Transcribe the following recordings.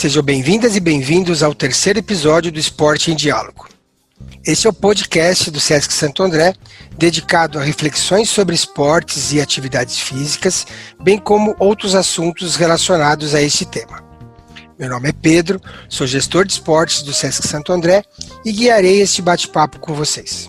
sejam bem-vindas e bem-vindos ao terceiro episódio do Esporte em Diálogo. Este é o podcast do Sesc Santo André, dedicado a reflexões sobre esportes e atividades físicas, bem como outros assuntos relacionados a este tema. Meu nome é Pedro, sou gestor de esportes do Sesc Santo André e guiarei este bate-papo com vocês.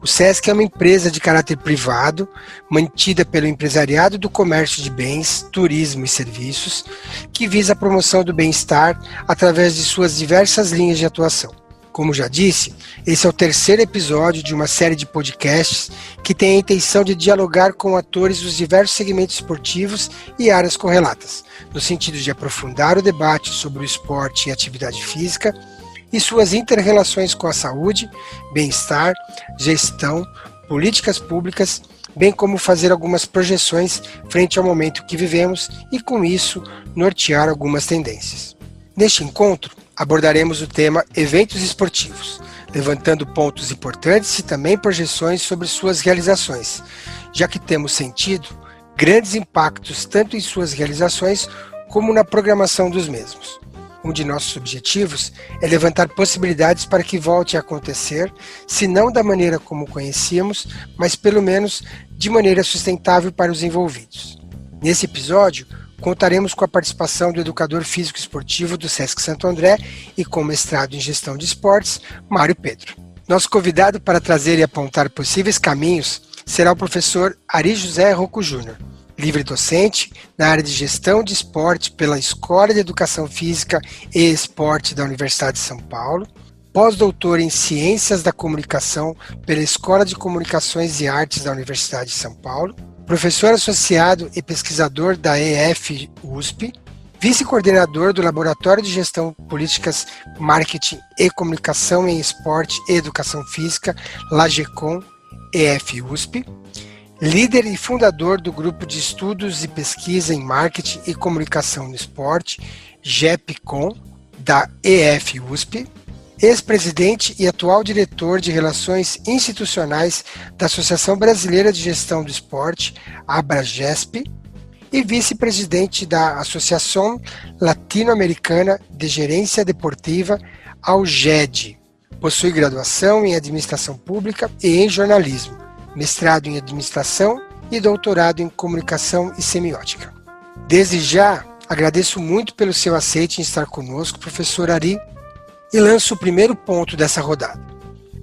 O SESC é uma empresa de caráter privado, mantida pelo empresariado do comércio de bens, turismo e serviços, que visa a promoção do bem-estar através de suas diversas linhas de atuação. Como já disse, esse é o terceiro episódio de uma série de podcasts que tem a intenção de dialogar com atores dos diversos segmentos esportivos e áreas correlatas, no sentido de aprofundar o debate sobre o esporte e atividade física e suas interrelações com a saúde, bem-estar, gestão, políticas públicas, bem como fazer algumas projeções frente ao momento que vivemos e, com isso, nortear algumas tendências. Neste encontro, abordaremos o tema eventos esportivos, levantando pontos importantes e também projeções sobre suas realizações, já que temos sentido grandes impactos tanto em suas realizações como na programação dos mesmos. Um de nossos objetivos é levantar possibilidades para que volte a acontecer, se não da maneira como conhecíamos, mas pelo menos de maneira sustentável para os envolvidos. Nesse episódio, Contaremos com a participação do educador físico esportivo do SESC Santo André e com mestrado em gestão de esportes, Mário Pedro. Nosso convidado para trazer e apontar possíveis caminhos será o professor Ari José Rocco Júnior, livre docente na área de gestão de esporte pela Escola de Educação Física e Esporte da Universidade de São Paulo, pós-doutor em Ciências da Comunicação pela Escola de Comunicações e Artes da Universidade de São Paulo, professor associado e pesquisador da EF USP, vice-coordenador do Laboratório de Gestão Políticas, Marketing e Comunicação em Esporte e Educação Física, LAGECOM EF USP, líder e fundador do Grupo de Estudos e Pesquisa em Marketing e Comunicação no Esporte, GEPCOM, da EF USP, ex-presidente e atual diretor de Relações Institucionais da Associação Brasileira de Gestão do Esporte, ABRAGESP, e vice-presidente da Associação Latino-Americana de Gerência Deportiva, AUGED. Possui graduação em Administração Pública e em Jornalismo, mestrado em Administração e doutorado em Comunicação e Semiótica. Desde já, agradeço muito pelo seu aceite em estar conosco, professor Ari, e lanço o primeiro ponto dessa rodada.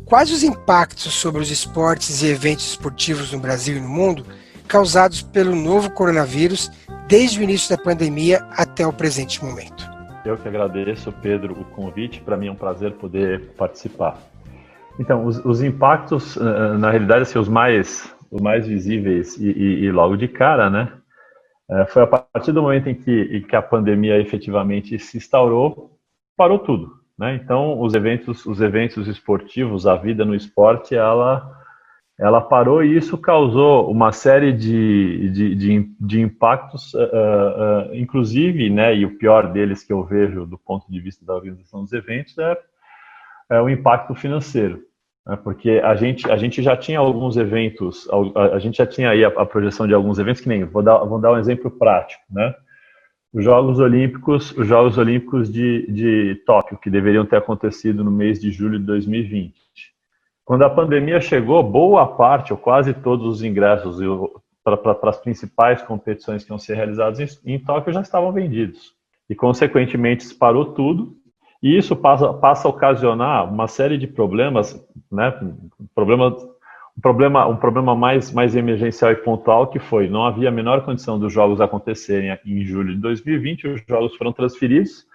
Quais os impactos sobre os esportes e eventos esportivos no Brasil e no mundo causados pelo novo coronavírus desde o início da pandemia até o presente momento? Eu que agradeço, Pedro, o convite. Para mim é um prazer poder participar. Então, os, os impactos, na realidade, assim, os mais, os mais visíveis e, e, e logo de cara, né? É, foi a partir do momento em que, em que a pandemia efetivamente se instaurou, parou tudo. Né? Então, os eventos, os eventos esportivos, a vida no esporte, ela, ela parou e isso causou uma série de, de, de, de impactos, uh, uh, inclusive, né, e o pior deles que eu vejo do ponto de vista da organização dos eventos é, é o impacto financeiro. Né? Porque a gente, a gente já tinha alguns eventos, a, gente já tinha aí a, a, projeção de alguns eventos, que nem, vou dar, vou dar um exemplo prático, né? os Jogos Olímpicos, os Jogos Olímpicos de, de Tóquio, que deveriam ter acontecido no mês de julho de 2020. Quando a pandemia chegou, boa parte, ou quase todos os ingressos para as principais competições que iam ser realizadas em, em Tóquio já estavam vendidos. E, consequentemente, parou tudo, e isso passa, passa a ocasionar uma série de problemas, né, problemas um problema, um problema mais, mais emergencial e pontual que foi, não havia a menor condição dos jogos acontecerem em julho de 2020, os jogos foram transferidos,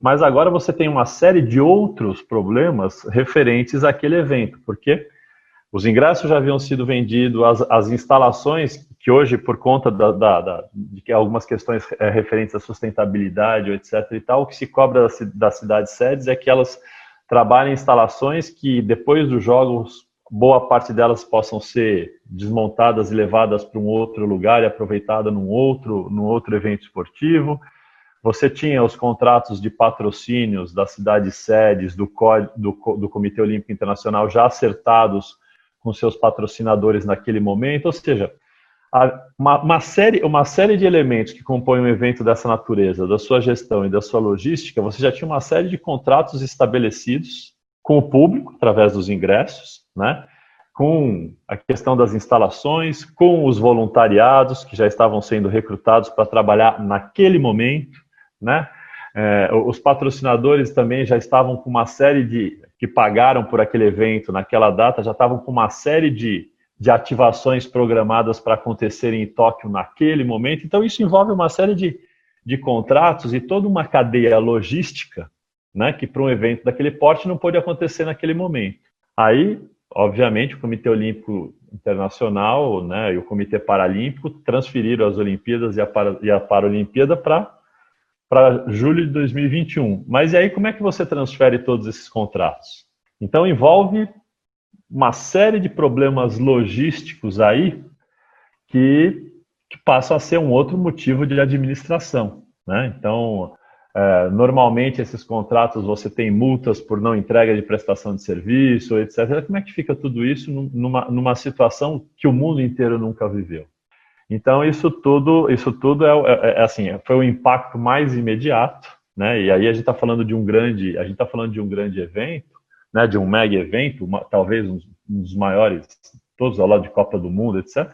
mas agora você tem uma série de outros problemas referentes àquele evento, porque os ingressos já haviam sido vendidos, as, as instalações, que hoje, por conta da, da, da, de que algumas questões é, referentes à sustentabilidade, etc. e tal, o que se cobra das, cidades sedes é que elas trabalhem em instalações que, depois dos jogos, boa parte delas possam ser desmontadas e levadas para um outro lugar e aproveitada num outro, num outro evento esportivo. Você tinha os contratos de patrocínios das cidades sedes do, do, do Comitê Olímpico Internacional já acertados com seus patrocinadores naquele momento, ou seja, uma, uma, série, uma série de elementos que compõem um evento dessa natureza, da sua gestão e da sua logística, você já tinha uma série de contratos estabelecidos com o público, através dos ingressos, né? com a questão das instalações, com os voluntariados que já estavam sendo recrutados para trabalhar naquele momento, né? É, os patrocinadores também já estavam com uma série de que pagaram por aquele evento naquela data, já estavam com uma série de, de ativações programadas para acontecerem em Tóquio naquele momento. Então, isso envolve uma série de, de contratos e toda uma cadeia logística né, que para um evento daquele porte não pôde acontecer naquele momento. Aí, obviamente, o Comitê Olímpico Internacional né, e o Comitê Paralímpico transferiram as Olimpíadas e a, para, e a Paralimpíada para para julho de 2021. Mas e aí como é que você transfere todos esses contratos? Então envolve uma série de problemas logísticos aí que, que passam a ser um outro motivo de administração. Né? Então, é, normalmente esses contratos você tem multas por não entrega de prestação de serviço, etc. Como é que fica tudo isso numa, numa situação que o mundo inteiro nunca viveu? Então isso tudo, isso tudo é, é, é assim, foi o impacto mais imediato, né? E aí a gente está falando de um grande, a gente está falando de um grande evento, né? De um mega evento, uma, talvez um, um, dos maiores, todos ao lado de Copa do Mundo, etc.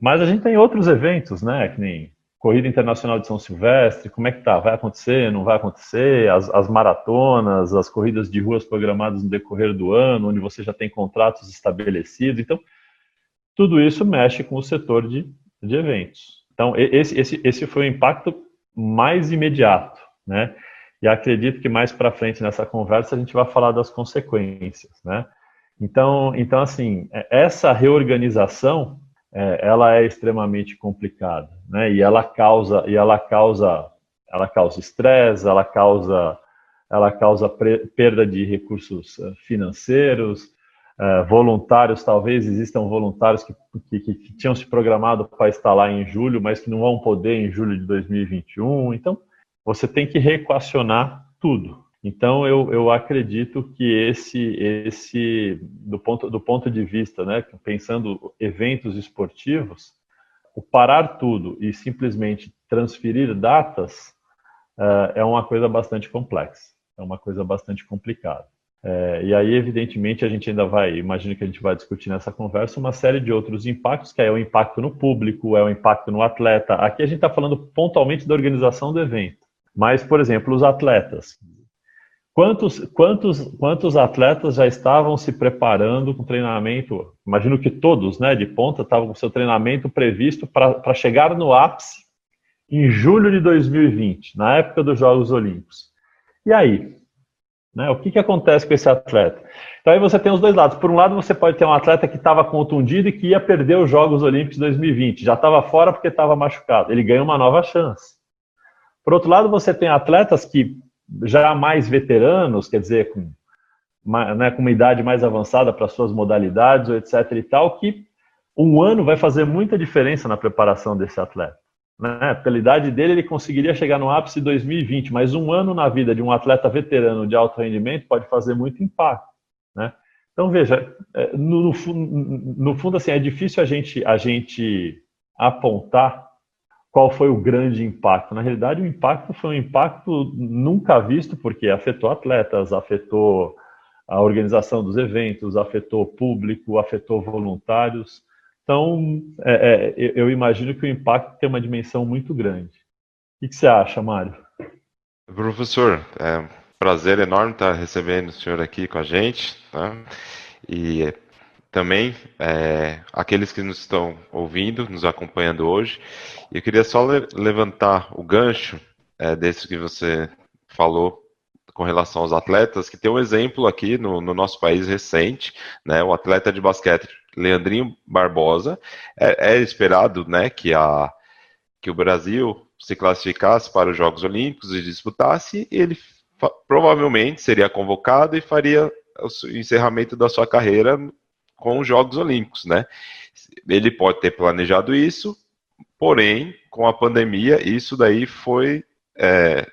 Mas a gente tem outros eventos, né? Que nem Corrida Internacional de São Silvestre, como é que tá? Vai acontecer? Não vai acontecer? As, as maratonas, as corridas de ruas programadas no decorrer do ano, onde você já tem contratos estabelecidos. Então, tudo isso mexe com o setor de de eventos. Então, esse, esse, esse foi o impacto mais imediato, né? E acredito que mais para frente nessa conversa a gente vai falar das consequências, né? Então, então assim, é, essa reorganização, é, ela é extremamente complicada, né? E ela causa, e ela causa, ela causa estresse, ela causa, ela causa perda de recursos eh, financeiros, é, voluntários, talvez existam voluntários que, que, que, tinham se programado para estar lá em julho, mas que não vão poder em julho de 2021. Então, você tem que reequacionar tudo. Então, eu, eu acredito que esse, esse do, ponto, do ponto de vista, né, pensando eventos esportivos, o parar tudo e simplesmente transferir datas uh, é uma coisa bastante complexa, é uma coisa bastante complicada. É, e aí, evidentemente, a gente ainda vai, imagino que a gente vai discutir nessa conversa uma série de outros impactos, que é o impacto no público, é o impacto no atleta. Aqui a gente está falando pontualmente da organização do evento. Mas, por exemplo, os atletas. Quantos, quantos, quantos atletas já estavam se preparando com treinamento? Imagino que todos, né, de ponta, estavam com seu treinamento previsto para chegar no ápice em julho de 2020, na época dos Jogos Olímpicos. E aí, né? O que, que acontece com esse atleta? Então aí você tem os dois lados. Por um lado, você pode ter um atleta que estava contundido e que ia perder os Jogos Olímpicos de 2020. Já estava fora porque estava machucado. Ele ganha uma nova chance. Por outro lado, você tem atletas que já mais veteranos, quer dizer, com uma, né, com uma idade mais avançada para suas modalidades, etc. e tal, que um ano vai fazer muita diferença na preparação desse atleta. Né? Pela idade dele, ele conseguiria chegar no ápice em 2020, mas um ano na vida de um atleta veterano de alto rendimento pode fazer muito impacto. Né? Então, veja, é, no, no, no, fundo, assim, é difícil a gente, a gente apontar qual foi o grande impacto. Na realidade, o impacto foi um impacto nunca visto, porque afetou atletas, afetou a organização dos eventos, afetou público, afetou voluntários. Então, é, é, eu imagino que o impacto tem uma dimensão muito grande. O que você acha, Mário? Professor, é um prazer enorme estar recebendo o senhor aqui com a gente. Tá? E também é, aqueles que nos estão ouvindo, nos acompanhando hoje. Eu queria só le levantar o gancho é, desse que você falou com relação aos atletas, que tem um exemplo aqui no, no nosso país recente, né, o atleta de basquete Leandrinho Barbosa. É, é, esperado né, que, a, que o Brasil se classificasse para os Jogos Olímpicos e disputasse, e ele provavelmente seria convocado e faria o encerramento da sua carreira com os Jogos Olímpicos, né? Ele pode ter planejado isso, porém, com a pandemia, isso daí foi é,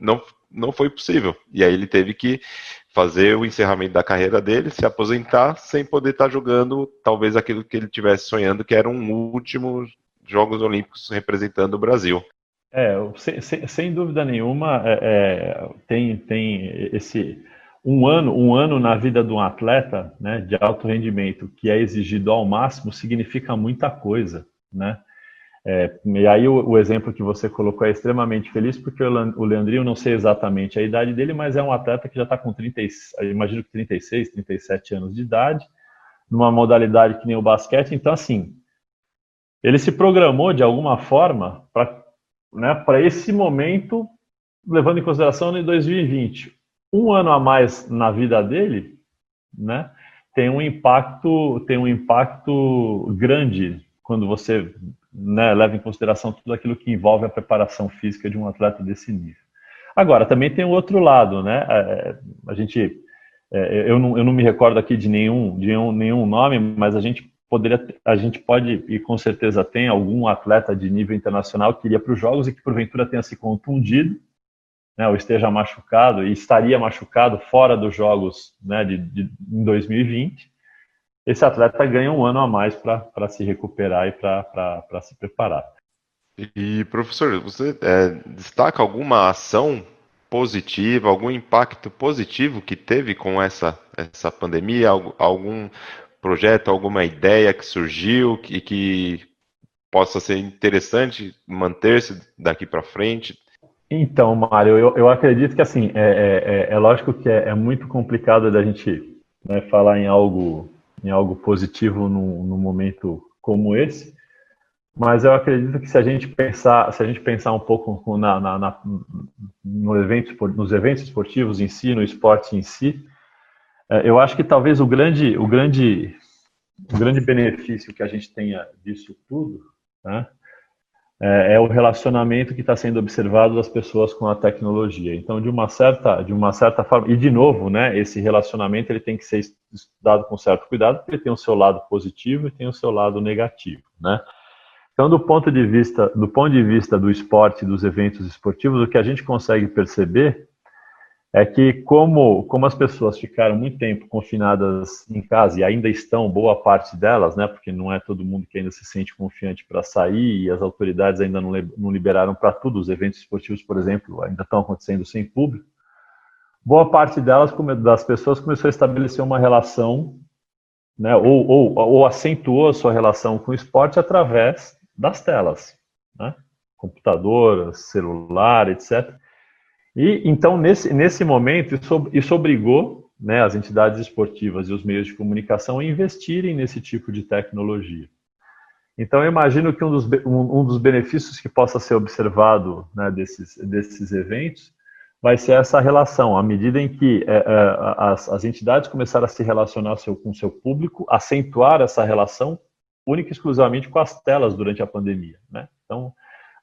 não, não foi possível. E aí ele teve que fazer o encerramento da carreira dele, se aposentar, sem poder estar jogando talvez aquilo que ele tivesse sonhando, que era um último Jogos Olímpicos representando o Brasil. É, sem, sem, sem dúvida nenhuma, é, é, tem, tem esse um ano, um ano na vida de um atleta, né, de alto rendimento, que é exigido ao máximo, significa muita coisa, né? É, e aí o, o, exemplo que você colocou é extremamente feliz, porque o Leandrinho, não sei exatamente a idade dele, mas é um atleta que já está com 30, imagino que 36, 37 anos de idade, numa modalidade que nem o basquete. Então, assim, ele se programou de alguma forma para né, esse momento, levando em consideração em 2020. Um ano a mais na vida dele, né, tem um impacto, tem um impacto grande quando você né, leva em consideração tudo aquilo que envolve a preparação física de um atleta desse nível. Agora, também tem o outro lado, né? É, a gente, é, eu, não, eu não me recordo aqui de nenhum, de nenhum, nenhum nome, mas a gente poderia, a gente pode e com certeza tem algum atleta de nível internacional que iria para os jogos e que porventura tenha se contundido, né, ou esteja machucado e estaria machucado fora dos jogos, né, de, de em 2020 esse atleta ganha um ano a mais para se recuperar e para se preparar. E, professor, você é, destaca alguma ação positiva, algum impacto positivo que teve com essa, essa pandemia? Algum projeto, alguma ideia que surgiu e que, que possa ser interessante manter-se daqui para frente? Então, Mário, eu, eu acredito que assim, é, é, é, é lógico que é, é, muito complicado da gente né, falar em algo em algo positivo num, num momento como esse. Mas eu acredito que se a gente pensar, se a gente pensar um pouco na, na, na no evento, nos eventos esportivos em si, no esporte em si, é, eu acho que talvez o grande, o grande, o grande benefício que a gente tenha disso tudo, né, é, é o relacionamento que está sendo observado das pessoas com a tecnologia. Então, de uma certa, de uma certa forma, e de novo, né, esse relacionamento ele tem que ser estudado com certo cuidado, porque ele tem o seu lado positivo e tem o seu lado negativo, né? Então, do ponto de vista, do ponto de vista do esporte, dos eventos esportivos, o que a gente consegue perceber é que como, como as pessoas ficaram muito tempo confinadas em casa e ainda estão boa parte delas, né, porque não é todo mundo que ainda se sente confiante para sair e as autoridades ainda não, não liberaram para tudo, os eventos esportivos, por exemplo, ainda estão acontecendo sem público. Boa parte delas, das pessoas, começou a estabelecer uma relação, né, ou, ou, ou acentuou a sua relação com o esporte através das telas, né, computador, celular, etc. E então, nesse, nesse momento, isso, obrigou né, as entidades esportivas e os meios de comunicação a investirem nesse tipo de tecnologia. Então, eu imagino que um dos, um, um dos benefícios que possa ser observado né, desses, desses eventos vai ser essa relação, à medida em que é, é, as, as, entidades começaram a se relacionar seu, com seu público, acentuar essa relação única e exclusivamente com as telas durante a pandemia. Né? Então,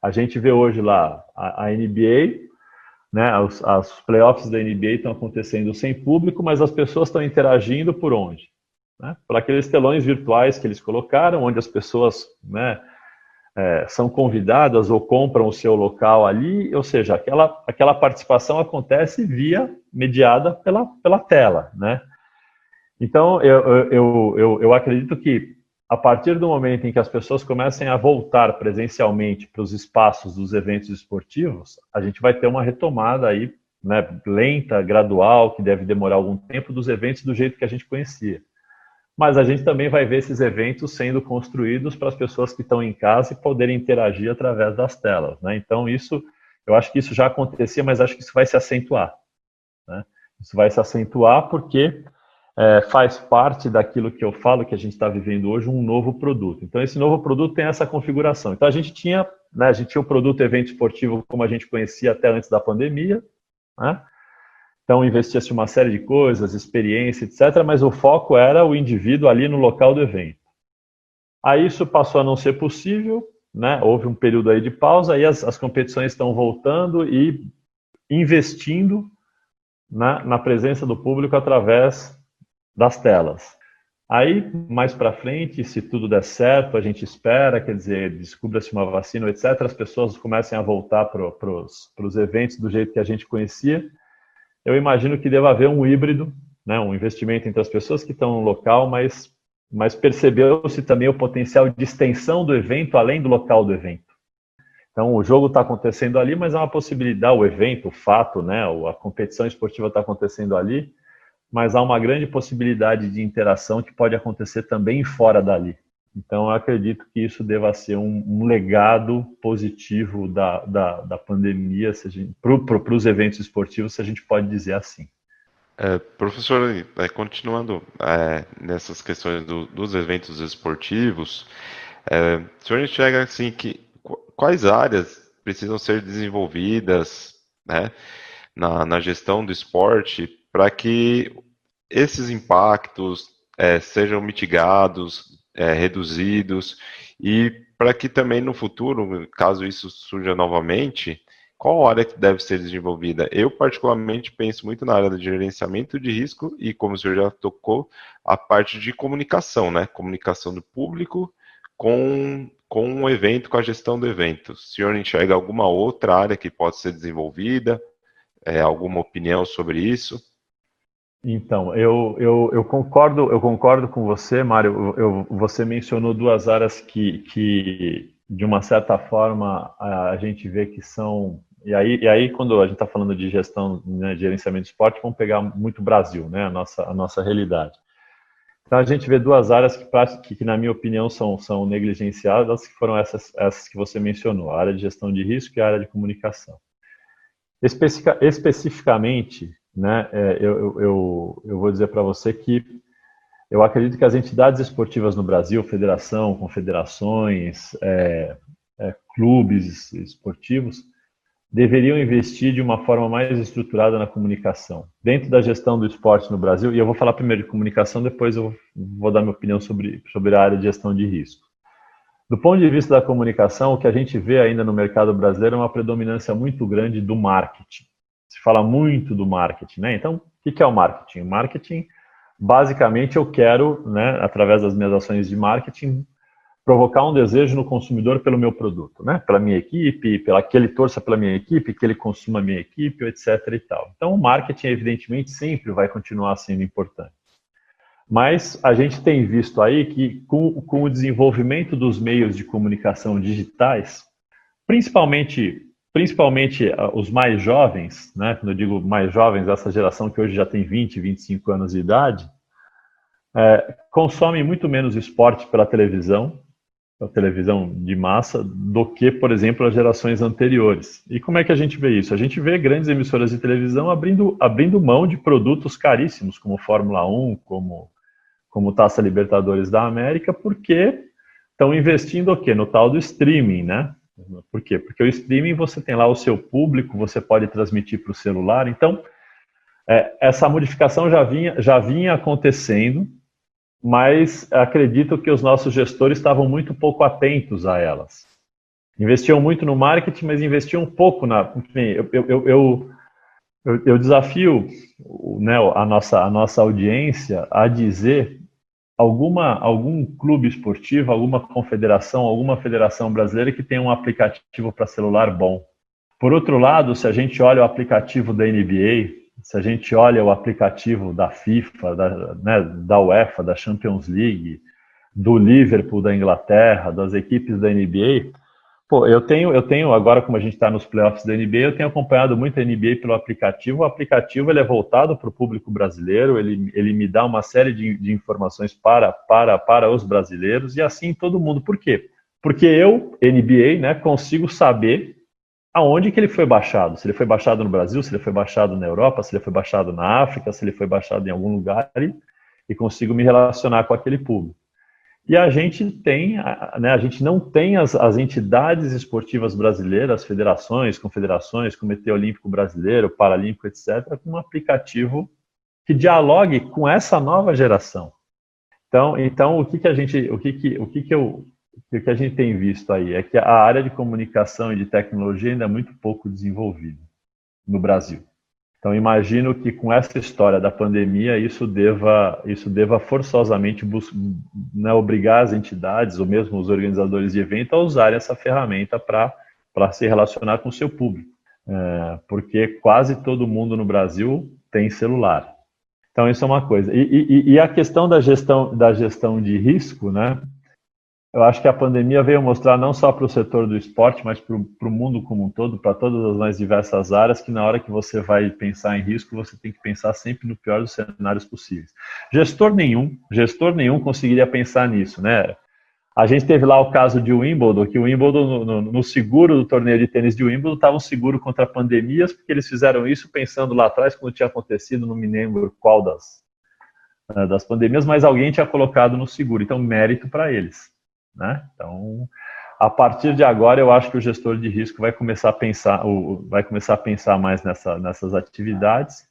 a gente vê hoje lá a, a NBA né, os, os playoffs da NBA estão acontecendo sem público, mas as pessoas estão interagindo por onde? Né? Por aqueles telões virtuais que eles colocaram, onde as pessoas né, é, são convidadas ou compram o seu local ali, ou seja, aquela, aquela participação acontece via mediada pela, pela tela. Né? Então, eu, eu, eu, eu acredito que a partir do momento em que as pessoas comecem a voltar presencialmente para os espaços dos eventos esportivos, a gente vai ter uma retomada aí, né, lenta, gradual, que deve demorar algum tempo, dos eventos do jeito que a gente conhecia. Mas a gente também vai ver esses eventos sendo construídos para as pessoas que estão em casa e poderem interagir através das telas. Né? Então, isso, eu acho que isso já acontecia, mas acho que isso vai se acentuar. Né? Isso vai se acentuar porque é, faz parte daquilo que eu falo que a gente está vivendo hoje, um novo produto. Então, esse novo produto tem essa configuração. Então, a gente tinha, né, a gente tinha o produto evento esportivo como a gente conhecia até antes da pandemia, né? Então, investia-se uma série de coisas, experiência, etc., mas o foco era o indivíduo ali no local do evento. Aí isso passou a não ser possível, né? houve um período aí de pausa, aí as, as competições estão voltando e investindo na, na presença do público através das telas. Aí, mais para frente, se tudo der certo, a gente espera, quer dizer, descubra-se uma vacina, etc., as pessoas comecem a voltar para os eventos do jeito que a gente conhecia. Eu imagino que deva haver um híbrido, né, um investimento entre as pessoas que estão no local, mas, mas percebeu-se também o potencial de extensão do evento além do local do evento. Então, o jogo está acontecendo ali, mas há uma possibilidade, o evento, o fato, né, a competição esportiva está acontecendo ali, mas há uma grande possibilidade de interação que pode acontecer também fora dali. Então, eu acredito que isso deva ser um, um legado positivo da, da, da pandemia para os eventos esportivos, se a gente pode dizer assim. É, professor, é, continuando é, nessas questões do, dos eventos esportivos, é, o senhor enxerga assim, que, quais áreas precisam ser desenvolvidas né, na, na gestão do esporte para que esses impactos é, sejam mitigados, é, reduzidos, e para que também no futuro, caso isso surja novamente, qual área que deve ser desenvolvida? Eu, particularmente, penso muito na área de gerenciamento de risco e, como o senhor já tocou, a parte de comunicação, né? Comunicação do público com, com o evento, com a gestão do evento. O senhor enxerga alguma outra área que pode ser desenvolvida? É, alguma opinião sobre isso? Então, eu, eu, eu, concordo, eu concordo com você, Mário. Eu, você mencionou duas áreas que, que, de uma certa forma, a, gente vê que são. E aí, e aí quando a gente está falando de gestão, né, de gerenciamento de esporte, vamos pegar muito Brasil, né, a nossa, a nossa realidade. Então, a gente vê duas áreas que, que na minha opinião, são, são negligenciadas, que foram essas, essas que você mencionou, a área de gestão de risco e a área de comunicação. Especific, especificamente, né, é, eu, eu, eu vou dizer para você que eu acredito que as entidades esportivas no Brasil, federação, confederações, é, é, clubes esportivos, deveriam investir de uma forma mais estruturada na comunicação. Dentro da gestão do esporte no Brasil, e eu vou falar primeiro de comunicação, depois eu vou dar minha opinião sobre, sobre a área de gestão de risco. Do ponto de vista da comunicação, o que a gente vê ainda no mercado brasileiro é uma predominância muito grande do marketing se fala muito do marketing, né? Então, o que é o marketing? O marketing, basicamente, eu quero, né, através das minhas ações de marketing, provocar um desejo no consumidor pelo meu produto, né? Pela minha equipe, pela que ele torça pela minha equipe, que ele consuma a minha equipe, etc. e tal. Então, o marketing, evidentemente, sempre vai continuar sendo importante. Mas a gente tem visto aí que, com, com o desenvolvimento dos meios de comunicação digitais, principalmente principalmente ah, os mais jovens, né, quando eu digo mais jovens, essa geração que hoje já tem 20, 25 anos de idade, é, consomem muito menos esporte pela televisão, pela televisão de massa, do que, por exemplo, as gerações anteriores. E como é que a gente vê isso? A gente vê grandes emissoras de televisão abrindo, abrindo mão de produtos caríssimos, como Fórmula 1, como, como Taça Libertadores da América, porque estão investindo o quê? No tal do streaming, né? Por quê? Porque o streaming você tem lá o seu público, você pode transmitir para o celular. Então, é, essa modificação já vinha, já vinha acontecendo, mas acredito que os nossos gestores estavam muito pouco atentos a elas. Investiam muito no marketing, mas investiam pouco na. Enfim, eu, eu, eu, eu desafio né, a, nossa, a nossa audiência a dizer alguma, algum clube esportivo, alguma confederação, alguma federação brasileira que tenha um aplicativo para celular bom. Por outro lado, se a gente olha o aplicativo da NBA, se a gente olha o aplicativo da FIFA, da, né, da UEFA, da Champions League, do Liverpool da Inglaterra, das equipes da NBA, Pô, eu tenho, eu tenho agora, como a gente está nos playoffs da NBA, eu tenho acompanhado muito a NBA pelo aplicativo. O aplicativo ele é voltado para o público brasileiro, ele, ele me dá uma série de, de informações para, para, para os brasileiros e assim todo mundo. Por quê? Porque eu, NBA, né, consigo saber aonde que ele foi baixado. Se ele foi baixado no Brasil, se ele foi baixado na Europa, se ele foi baixado na África, se ele foi baixado em algum lugar e, e consigo me relacionar com aquele público. E a gente tem, né, a gente não tem as, as entidades esportivas brasileiras, federações, confederações, Comitê Olímpico Brasileiro, Paralímpico, etc., com um aplicativo que dialogue com essa nova geração. Então, então o que, que a gente, o que, que, o que, que eu, o que a gente tem visto aí é que a área de comunicação e de tecnologia ainda é muito pouco desenvolvida no Brasil. Então imagino que com essa história da pandemia isso deva isso deva forçosamente né, obrigar as entidades ou mesmo os organizadores de evento a usarem essa ferramenta para para se relacionar com o seu público, é, porque quase todo mundo no Brasil tem celular. Então isso é uma coisa. E, e, e a questão da gestão da gestão de risco, né? Eu acho que a pandemia veio mostrar não só para o setor do esporte, mas para o mundo como um todo, para todas as mais diversas áreas, que na hora que você vai pensar em risco, você tem que pensar sempre no pior dos cenários possíveis. Gestor nenhum, gestor nenhum conseguiria pensar nisso, né? A gente teve lá o caso de Wimbledon, que o Wimbledon, no, no seguro do torneio de tênis de Wimbledon, estava um seguro contra pandemias, porque eles fizeram isso pensando lá atrás, quando tinha acontecido, não me lembro qual das, eh, das pandemias, mas alguém tinha colocado no seguro, então mérito para eles. Né? Então, a partir de agora, eu acho que o gestor de risco vai começar a pensar, vai começar a pensar mais nessa, nessas atividades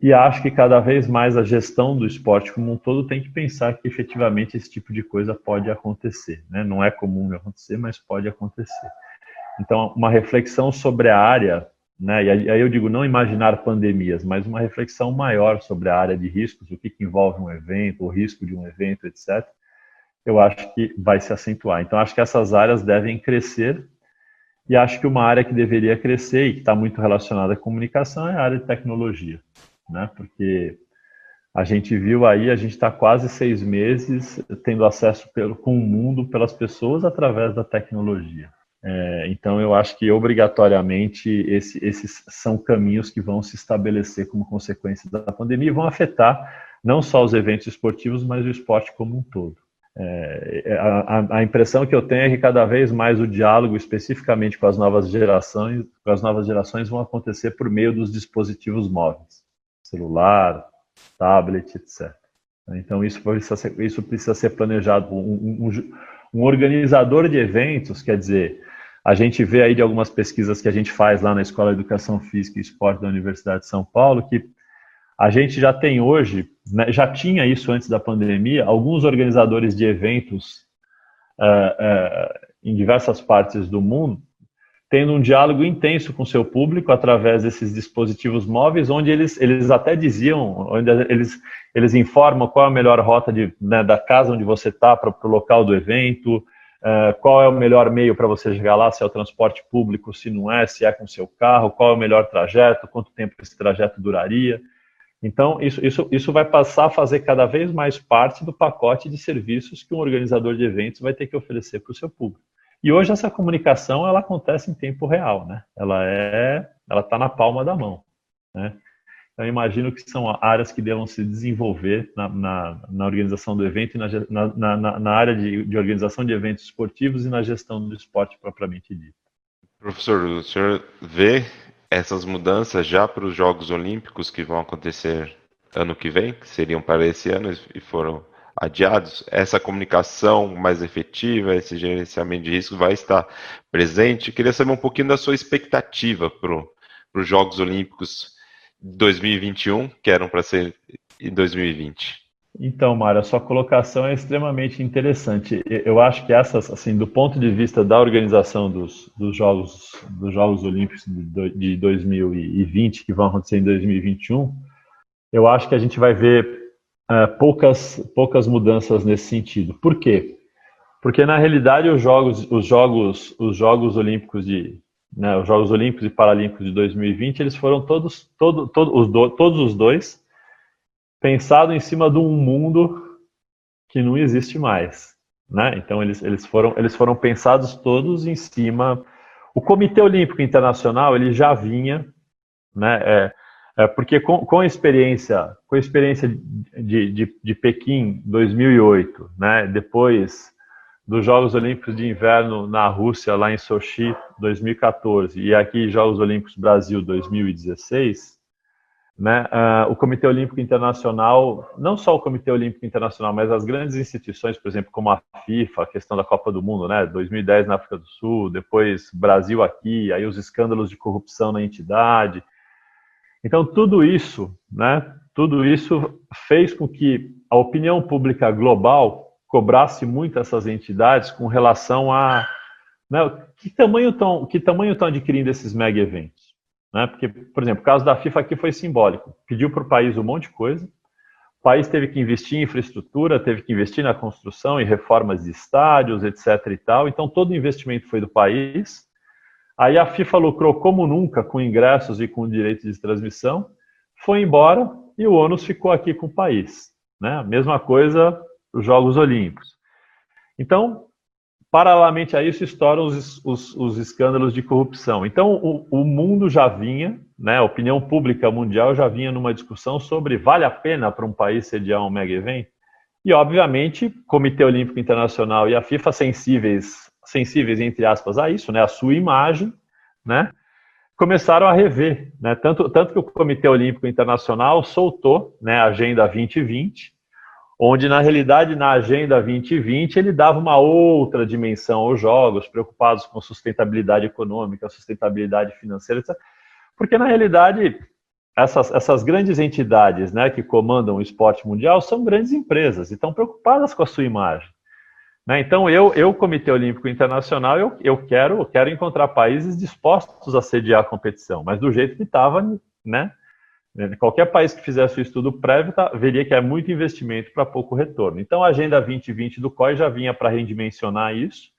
e acho que cada vez mais a gestão do esporte como um todo tem que pensar que efetivamente esse tipo de coisa pode acontecer. Né? Não é comum acontecer, mas pode acontecer. Então, uma reflexão sobre a área, né? e aí eu digo não imaginar pandemias, mas uma reflexão maior sobre a área de riscos, o que, que envolve um evento, o risco de um evento, etc eu acho que vai se acentuar. Então, acho que essas áreas devem crescer e acho que uma área que deveria crescer e que está muito relacionada à comunicação é a área de tecnologia, né? Porque a gente viu aí, a gente está quase seis meses tendo acesso pelo, com o mundo pelas pessoas através da tecnologia. É, então, eu acho que obrigatoriamente esse, esses são caminhos que vão se estabelecer como consequência da pandemia e vão afetar não só os eventos esportivos, mas o esporte como um todo. É, a, a, impressão que eu tenho é que cada vez mais o diálogo, especificamente com as novas gerações, com as novas gerações, vão acontecer por meio dos dispositivos móveis, celular, tablet, etc. Então isso precisa ser, isso precisa ser planejado. Um, um, um organizador de eventos, quer dizer, a gente vê aí de algumas pesquisas que a gente faz lá na Escola de Educação Física e Esporte da Universidade de São Paulo, que a gente já tem hoje, né, já tinha isso antes da pandemia, alguns organizadores de eventos uh, uh, em diversas partes do mundo, tendo um diálogo intenso com seu público através desses dispositivos móveis, onde eles, eles até diziam, onde eles, eles informam qual é a melhor rota de, né, da casa onde você está para o local do evento, uh, qual é o melhor meio para você chegar lá, se é o transporte público, se não é, se é com seu carro, qual é o melhor trajeto, quanto tempo esse trajeto duraria. Então, isso, isso, isso vai passar a fazer cada vez mais parte do pacote de serviços que um organizador de eventos vai ter que oferecer para o seu público. E hoje essa comunicação ela acontece em tempo real, né? Ela é, ela está na palma da mão, né? Então, imagino que são áreas que devam se desenvolver na, na, na organização do evento e na, na, na área de, de, organização de eventos esportivos e na gestão do esporte propriamente dito. Professor, o senhor vê essas mudanças já para os Jogos Olímpicos que vão acontecer ano que vem, que seriam para esse ano e foram adiados, essa comunicação mais efetiva, esse gerenciamento de risco vai estar presente. Queria saber um pouquinho da sua expectativa para os Jogos Olímpicos 2021, que eram para ser em 2020. Então, Mário, a sua colocação é extremamente interessante. Eu acho que essas, assim, do ponto de vista da organização dos, dos Jogos dos Jogos Olímpicos de 2020, que vão acontecer em 2021, eu acho que a gente vai ver uh, poucas, poucas mudanças nesse sentido. Por quê? Porque na realidade os Jogos, os Jogos, os Jogos Olímpicos de né, os Jogos Olímpicos e Paralímpicos de 2020, eles foram todos, todo, todo, os do, todos os dois pensado em cima de um mundo que não existe mais. Né? Então eles, eles, foram, eles foram pensados todos em cima. O Comitê Olímpico Internacional ele já vinha, né? É, é porque com, com, a experiência, com a experiência de, de, de Pequim 2008, né? Depois dos Jogos Olímpicos de Inverno na Rússia lá em Sochi 2014 e aqui Jogos Olímpicos Brasil 2016 né, uh, o Comitê Olímpico Internacional, não só o Comitê Olímpico Internacional, mas as grandes instituições, por exemplo, como a FIFA, a questão da Copa do Mundo, né, 2010 na África do Sul, depois Brasil aqui, aí os escândalos de corrupção na entidade. Então, tudo isso, né, tudo isso fez com que a opinião pública global cobrasse muito essas entidades com relação a né, que tamanho estão que tamanho estão adquirindo esses mega eventos. Né? Porque, por exemplo, o caso da FIFA aqui foi simbólico. Pediu para o país um monte de coisa, o país teve que investir em infraestrutura, teve que investir na construção e reformas de estádios, etc. e tal. Então, todo o investimento foi do país. Aí a FIFA lucrou como nunca com ingressos e com direitos de transmissão, foi embora e o ônus ficou aqui com o país. Né? Mesma coisa os Jogos Olímpicos. Então, paralelamente a isso, estouram os, os, os escândalos de corrupção. Então, o, o, mundo já vinha, né, a opinião pública mundial já vinha numa discussão sobre vale a pena para um país sediar um mega evento? E, obviamente, o Comitê Olímpico Internacional e a FIFA sensíveis, sensíveis entre aspas, a isso, né, a sua imagem, né, começaram a rever. Né, tanto, tanto que o Comitê Olímpico Internacional soltou né, a Agenda 2020, onde na realidade na Agenda 2020 ele dava uma outra dimensão aos jogos, preocupados com sustentabilidade econômica, sustentabilidade financeira, etc. Porque na realidade essas, essas grandes entidades né, que comandam o esporte mundial são grandes empresas e estão preocupadas com a sua imagem. Né? Então eu, eu Comitê Olímpico Internacional, eu, eu quero, quero encontrar países dispostos a sediar a competição, mas do jeito que estava, né? Né? Qualquer país que fizesse o estudo prévio tá, veria que é muito investimento para pouco retorno. Então, a Agenda 2020 do COI já vinha para redimensionar isso.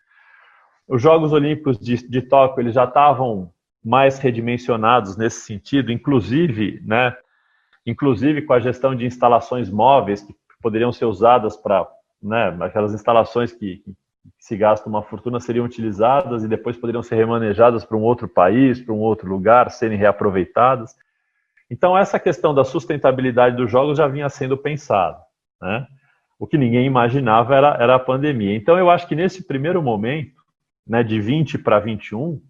Os Jogos Olímpicos de, de Tóquio eles já estavam mais redimensionados nesse sentido, inclusive, né, inclusive com a gestão de instalações móveis que poderiam ser usadas para, né, aquelas instalações que, que se gastam uma fortuna seriam utilizadas e depois poderiam ser remanejadas para um outro país, para um outro lugar, serem reaproveitadas. Então, essa questão da sustentabilidade dos jogos já vinha sendo pensada. Né? O que ninguém imaginava era, era a pandemia. Então, eu acho que nesse primeiro momento, né, de 20 para 21,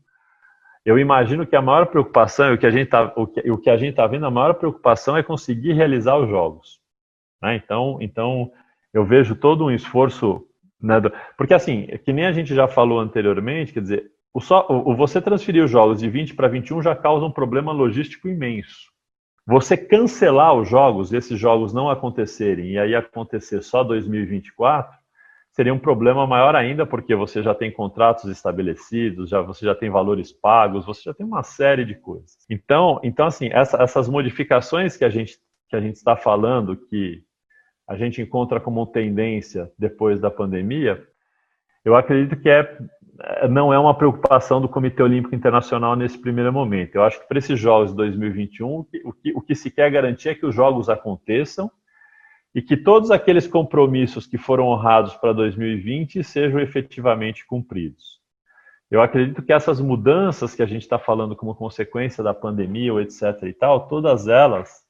eu imagino que a maior preocupação, o que a gente está tá vendo, a maior preocupação é conseguir realizar os jogos. Né? Então, então, eu vejo todo um esforço. Né, do, porque, assim, que nem a gente já falou anteriormente, quer dizer, o, só, o, você transferir os jogos de 20 para 21 já causa um problema logístico imenso. Você cancelar os jogos, esses jogos não acontecerem e aí acontecer só 2024, seria um problema maior ainda, porque você já tem contratos estabelecidos, já, você já tem valores pagos, você já tem uma série de coisas. Então, então assim, essa, essas modificações que a gente que a gente está falando, que a gente encontra como tendência depois da pandemia, eu acredito que é não é uma preocupação do Comitê Olímpico Internacional nesse primeiro momento. Eu acho que para esses Jogos de 2021, o que, o que se quer garantir é que os Jogos aconteçam e que todos aqueles compromissos que foram honrados para 2020 sejam efetivamente cumpridos. Eu acredito que essas mudanças que a gente está falando como consequência da pandemia, ou etc. e tal, todas elas,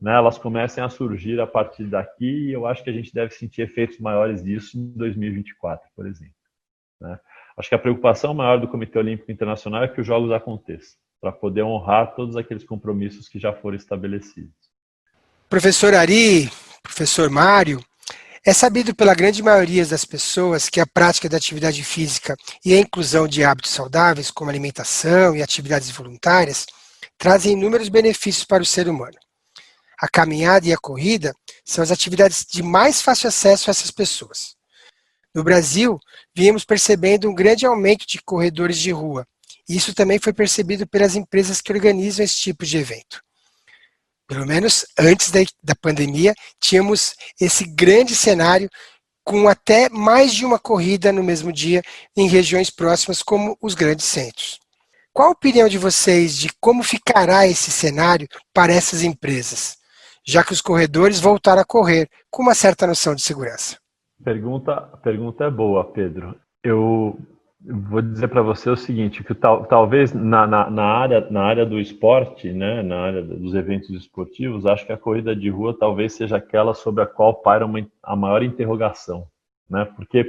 né, elas comecem a surgir a partir daqui e eu acho que a gente deve sentir efeitos maiores disso em 2024, por exemplo. Né? Acho que a preocupação maior do Comitê Olímpico Internacional é que os Jogos aconteçam, para poder honrar todos aqueles compromissos que já foram estabelecidos. Professor Ari, professor Mário, é sabido pela grande maioria das pessoas que a prática da atividade física e a inclusão de hábitos saudáveis, como alimentação e atividades voluntárias, trazem inúmeros benefícios para o ser humano. A caminhada e a corrida são as atividades de mais fácil acesso a essas pessoas. No Brasil, viemos percebendo um grande aumento de corredores de rua. Isso também foi percebido pelas empresas que organizam esse tipo de evento. Pelo menos antes da, da pandemia, tínhamos esse grande cenário com até mais de uma corrida no mesmo dia em regiões próximas, como os grandes centros. Qual a opinião de vocês de como ficará esse cenário para essas empresas, já que os corredores voltaram a correr com uma certa noção de segurança? Pergunta, pergunta é boa, Pedro. Eu vou dizer para você o seguinte, que tal, talvez na, na, na, área, na área do esporte, né, na área dos eventos esportivos, acho que a corrida de rua talvez seja aquela sobre a qual paira uma, a maior interrogação, né, porque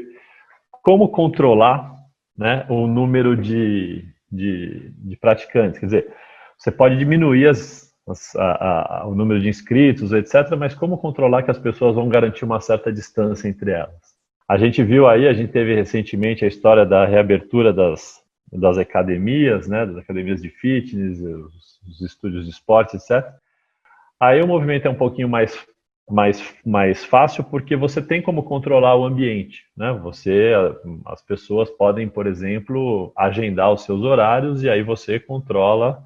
como controlar né, o número de, de, de praticantes? Quer dizer, você pode diminuir as, a, a, o número de inscritos, etc., mas como controlar que as pessoas vão garantir uma certa distância entre elas? A gente viu aí, a gente teve recentemente a história da reabertura das, das academias, né, das academias de fitness, os, os estúdios de esporte, etc. Aí o movimento é um pouquinho mais, mais, mais fácil porque você tem como controlar o ambiente, né? Você, as pessoas podem, por exemplo, agendar os seus horários e aí você controla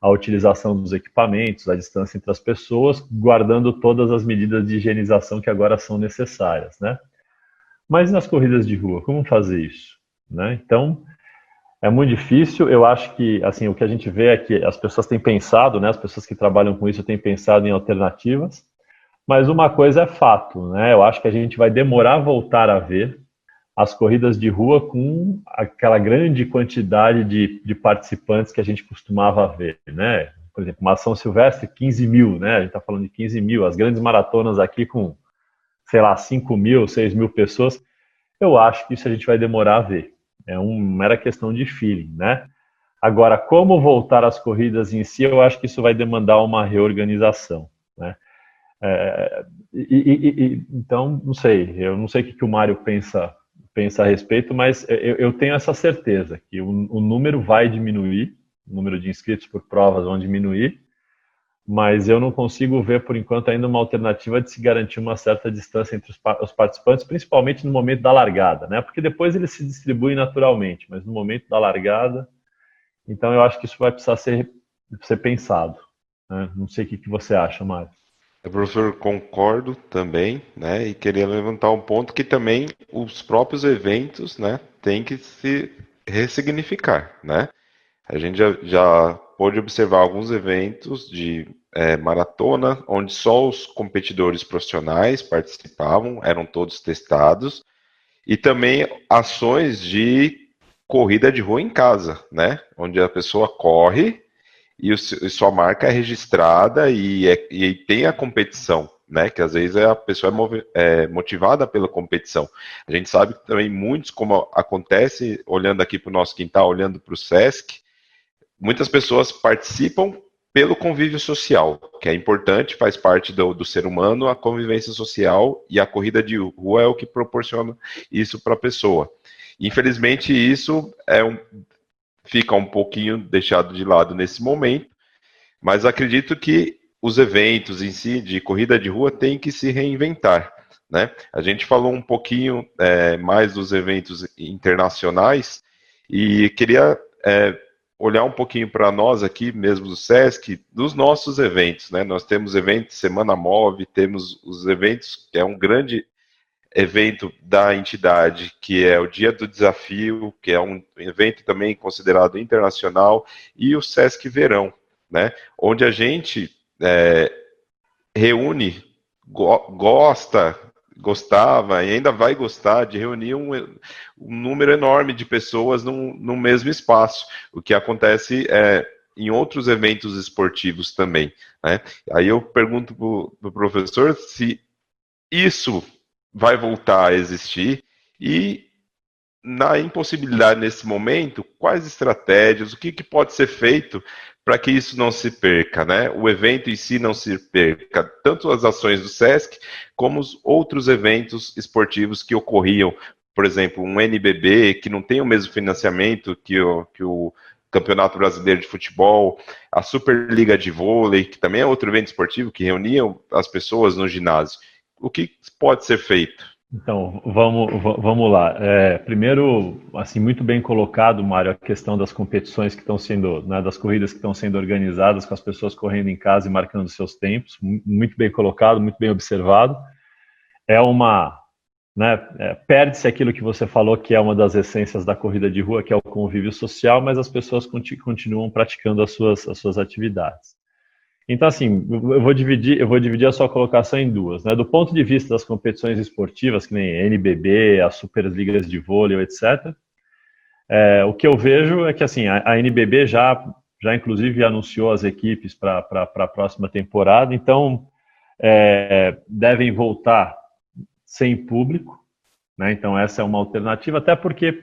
a utilização dos equipamentos, a distância entre as pessoas, guardando todas as medidas de higienização que agora são necessárias, né? Mas nas corridas de rua, como fazer isso? Né? Então, é muito difícil. Eu acho que, assim, o que a gente vê é que as pessoas têm pensado, né? As pessoas que trabalham com isso têm pensado em alternativas. Mas uma coisa é fato, né? Eu acho que a gente vai demorar a voltar a ver as corridas de rua com aquela grande quantidade de, de participantes que a gente costumava ver, né? Por exemplo, uma ação silvestre, 15 mil, né? A gente está falando de 15 mil. As grandes maratonas aqui com, sei lá, 5 mil, 6 mil pessoas. Eu acho que isso a gente vai demorar a ver. É uma mera questão de feeling, né? Agora, como voltar às corridas em si, eu acho que isso vai demandar uma reorganização, né? É, e, e, e, então, não sei, eu não sei o que, que o Mário pensa pensa a respeito, mas eu, eu tenho essa certeza que o, o, número vai diminuir, o número de inscritos por provas vão diminuir, mas eu não consigo ver por enquanto ainda uma alternativa de se garantir uma certa distância entre os, os participantes, principalmente no momento da largada, né? Porque depois eles se distribuem naturalmente, mas no momento da largada, então eu acho que isso vai precisar ser, ser pensado. Né? Não sei o que, que você acha, Mário. É, professor, concordo também, né? E queria levantar um ponto que também os próprios eventos, né, têm que se ressignificar, né? A gente já, já pôde observar alguns eventos de é, maratona, onde só os competidores profissionais participavam, eram todos testados, e também ações de corrida de rua em casa, né? Onde a pessoa corre e, o, e sua marca é registrada e, é, e, tem a competição, né? Que às vezes a pessoa é, é, motivada pela competição. A gente sabe que também muitos, como acontece, olhando aqui para o nosso quintal, olhando para o SESC, muitas pessoas participam pelo convívio social, que é importante, faz parte do, do, ser humano, a convivência social e a corrida de rua é o que proporciona isso para a pessoa. Infelizmente, isso é um, fica um pouquinho deixado de lado nesse momento, mas acredito que os eventos em si de corrida de rua têm que se reinventar. Né? A gente falou um pouquinho é, mais dos eventos internacionais e queria é, olhar um pouquinho para nós aqui mesmo do SESC, dos nossos eventos. Né? Nós temos eventos Semana Move, temos os eventos, que é um grande evento da entidade, que é o Dia do Desafio, que é um evento também considerado internacional, e o Sesc Verão, né, onde a gente é, reúne, go gosta, gostava e ainda vai gostar de reunir um, um número enorme de pessoas num, no mesmo espaço, o que acontece é, em outros eventos esportivos também. Né? Aí eu pergunto para o pro professor se isso vai voltar a existir e na impossibilidade nesse momento, quais estratégias, o que, que pode ser feito para que isso não se perca, né? O evento em si não se perca, tanto as ações do SESC como os outros eventos esportivos que ocorriam, por exemplo, um NBB que não tem o mesmo financiamento que o, que o Campeonato Brasileiro de Futebol, a Superliga de Vôlei, que também é outro evento esportivo que reunia as pessoas no ginásio o que pode ser feito? Então, vamos, vamos lá. É, primeiro, assim, muito bem colocado, Mário, a questão das competições que estão sendo, né, das corridas que estão sendo organizadas, com as pessoas correndo em casa e marcando seus tempos. Muito bem colocado, muito bem observado. É uma. Né, é, Perde-se aquilo que você falou, que é uma das essências da corrida de rua, que é o convívio social, mas as pessoas continuam praticando as suas, as suas atividades. Então, assim, eu vou dividir, eu vou dividir a sua colocação em duas. Né? Do ponto de vista das competições esportivas, que nem NBB, as Superligas de vôlei, etc., é, o que eu vejo é que assim, a, a NBB já, já inclusive anunciou as equipes para a próxima temporada, então é, devem voltar sem público. Né? Então, essa é uma alternativa, até porque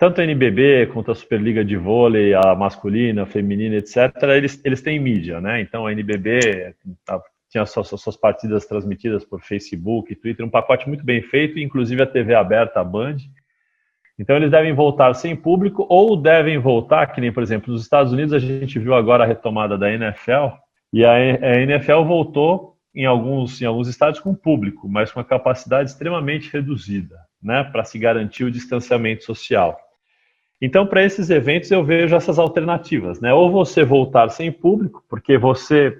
tanto a NBB quanto a Superliga de Vôlei, a masculina, a feminina, etc., eles, eles têm mídia, né? Então a NBB tá, tinha suas, suas partidas transmitidas por Facebook, Twitter, um pacote muito bem feito, inclusive a TV aberta, a Band. Então eles devem voltar sem público ou devem voltar, que nem, por exemplo, nos Estados Unidos a gente viu agora a retomada da NFL, e a, a NFL voltou em alguns, em alguns estados com público, mas com a capacidade extremamente reduzida, né, para se garantir o distanciamento social. Então, para esses eventos, eu vejo essas alternativas, né? Ou você voltar sem público, porque você.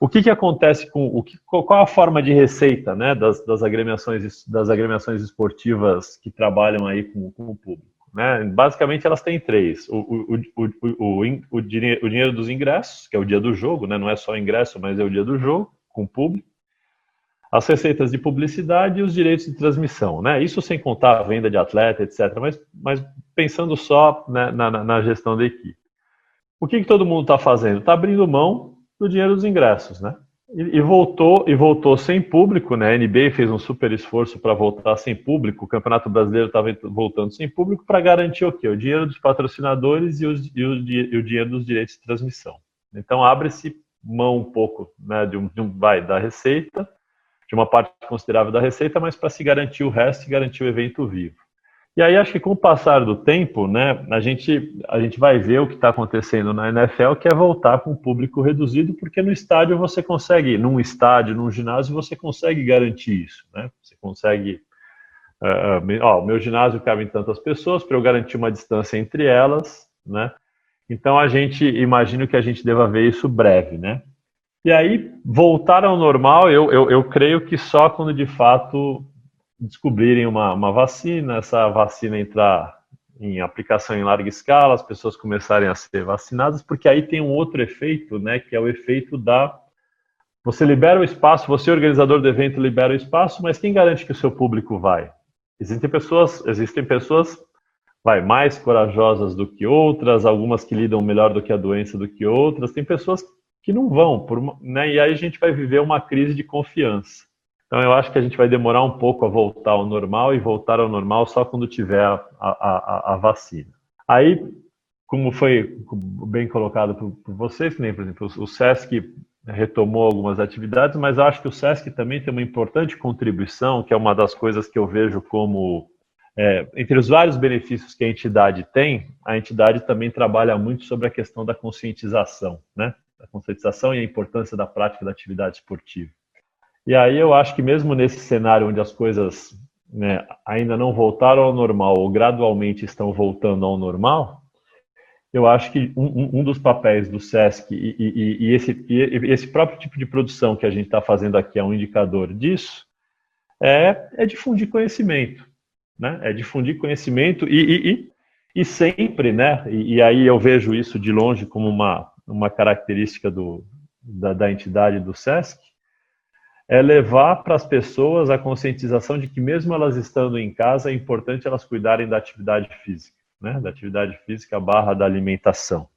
O que, que acontece com. O que, qual a forma de receita né, das, das, agremiações, das agremiações esportivas que trabalham aí com, com o público? Né? Basicamente, elas têm três: o, o, o, o, dinheiro dos ingressos, que é o dia do jogo, né? não é só o ingresso, mas é o dia do jogo, com o público as receitas de publicidade e os direitos de transmissão, né? Isso sem contar a venda de atleta, etc. Mas, mas pensando só né, na, na, gestão da equipe. O que, que todo mundo está fazendo? Está abrindo mão do dinheiro dos ingressos, né? E, e, voltou e voltou sem público, né? A NBA fez um super esforço para voltar sem público. O Campeonato Brasileiro estava voltando sem público para garantir o quê? O dinheiro dos patrocinadores e, os, e, o, e o dinheiro dos direitos de transmissão. Então abre-se mão um pouco, né? De um, de um vai da receita de uma parte considerável da receita, mas para se garantir o resto e garantir o evento vivo. E aí acho que com o passar do tempo, né, a gente, a gente vai ver o que está acontecendo na NFL, que é voltar com o público reduzido, porque no estádio você consegue, num estádio, num ginásio, você consegue garantir isso, né? Você consegue, uh, ó, o meu ginásio cabe em tantas pessoas, para eu garantir uma distância entre elas, né? Então a gente imagina que a gente deva ver isso breve, né? E aí, voltar ao normal, eu, eu, eu creio que só quando de fato descobrirem uma, uma vacina, essa vacina entrar em aplicação em larga escala, as pessoas começarem a ser vacinadas, porque aí tem um outro efeito, né, que é o efeito da você libera o espaço, você organizador do evento libera o espaço, mas quem garante que o seu público vai? Existem pessoas, existem pessoas vai mais corajosas do que outras, algumas que lidam melhor do que a doença do que outras. Tem pessoas que não vão, né? e aí a gente vai viver uma crise de confiança. Então eu acho que a gente vai demorar um pouco a voltar ao normal e voltar ao normal só quando tiver a, a, a, vacina. Aí, como foi bem colocado por, por vocês, nem por exemplo, o SESC retomou algumas atividades, mas eu acho que o SESC também tem uma importante contribuição, que é uma das coisas que eu vejo como é, entre os vários benefícios que a entidade tem, a entidade também trabalha muito sobre a questão da conscientização, né? Da conscientização e a importância da prática da atividade esportiva. E aí eu acho que mesmo nesse cenário onde as coisas né, ainda não voltaram ao normal ou gradualmente estão voltando ao normal, eu acho que um, um dos papéis do SESC e, e, e, esse, e, esse, próprio tipo de produção que a gente está fazendo aqui é um indicador disso, é, é difundir conhecimento. Né? É difundir conhecimento e, e, sempre, né? E, aí eu vejo isso de longe como uma, uma característica do, da, da entidade do SESC, é levar para as pessoas a conscientização de que mesmo elas estando em casa, é importante elas cuidarem da atividade física, né? da atividade física barra da alimentação.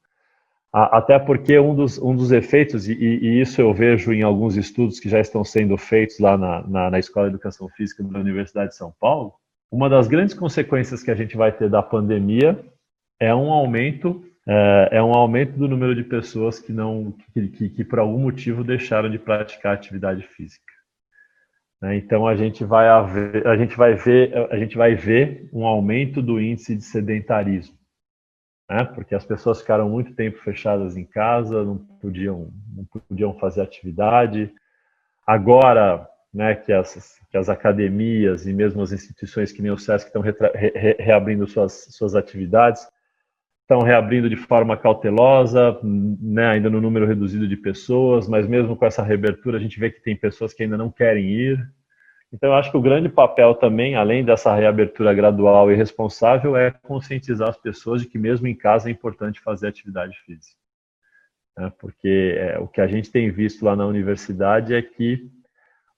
Até porque um dos, um dos efeitos, e, e, isso eu vejo em alguns estudos que já estão sendo feitos lá na, na, na Escola de Educação Física da Universidade de São Paulo, uma das grandes consequências que a gente vai ter da pandemia é um aumento é, é, um aumento do número de pessoas que não que, que, que, por algum motivo deixaram de praticar atividade física. Né? Então a gente vai haver, a gente vai ver a gente vai ver um aumento do índice de sedentarismo, né? porque as pessoas ficaram muito tempo fechadas em casa, não podiam não podiam fazer atividade. Agora, né, que as que as academias e mesmo as instituições que nem o SESC estão re, re, reabrindo suas suas atividades estão reabrindo de forma cautelosa, né, ainda no número reduzido de pessoas, mas mesmo com essa reabertura a gente vê que tem pessoas que ainda não querem ir. Então eu acho que o grande papel também, além dessa reabertura gradual e responsável, é conscientizar as pessoas de que mesmo em casa é importante fazer atividade física. Né, porque é, o que a gente tem visto lá na universidade é que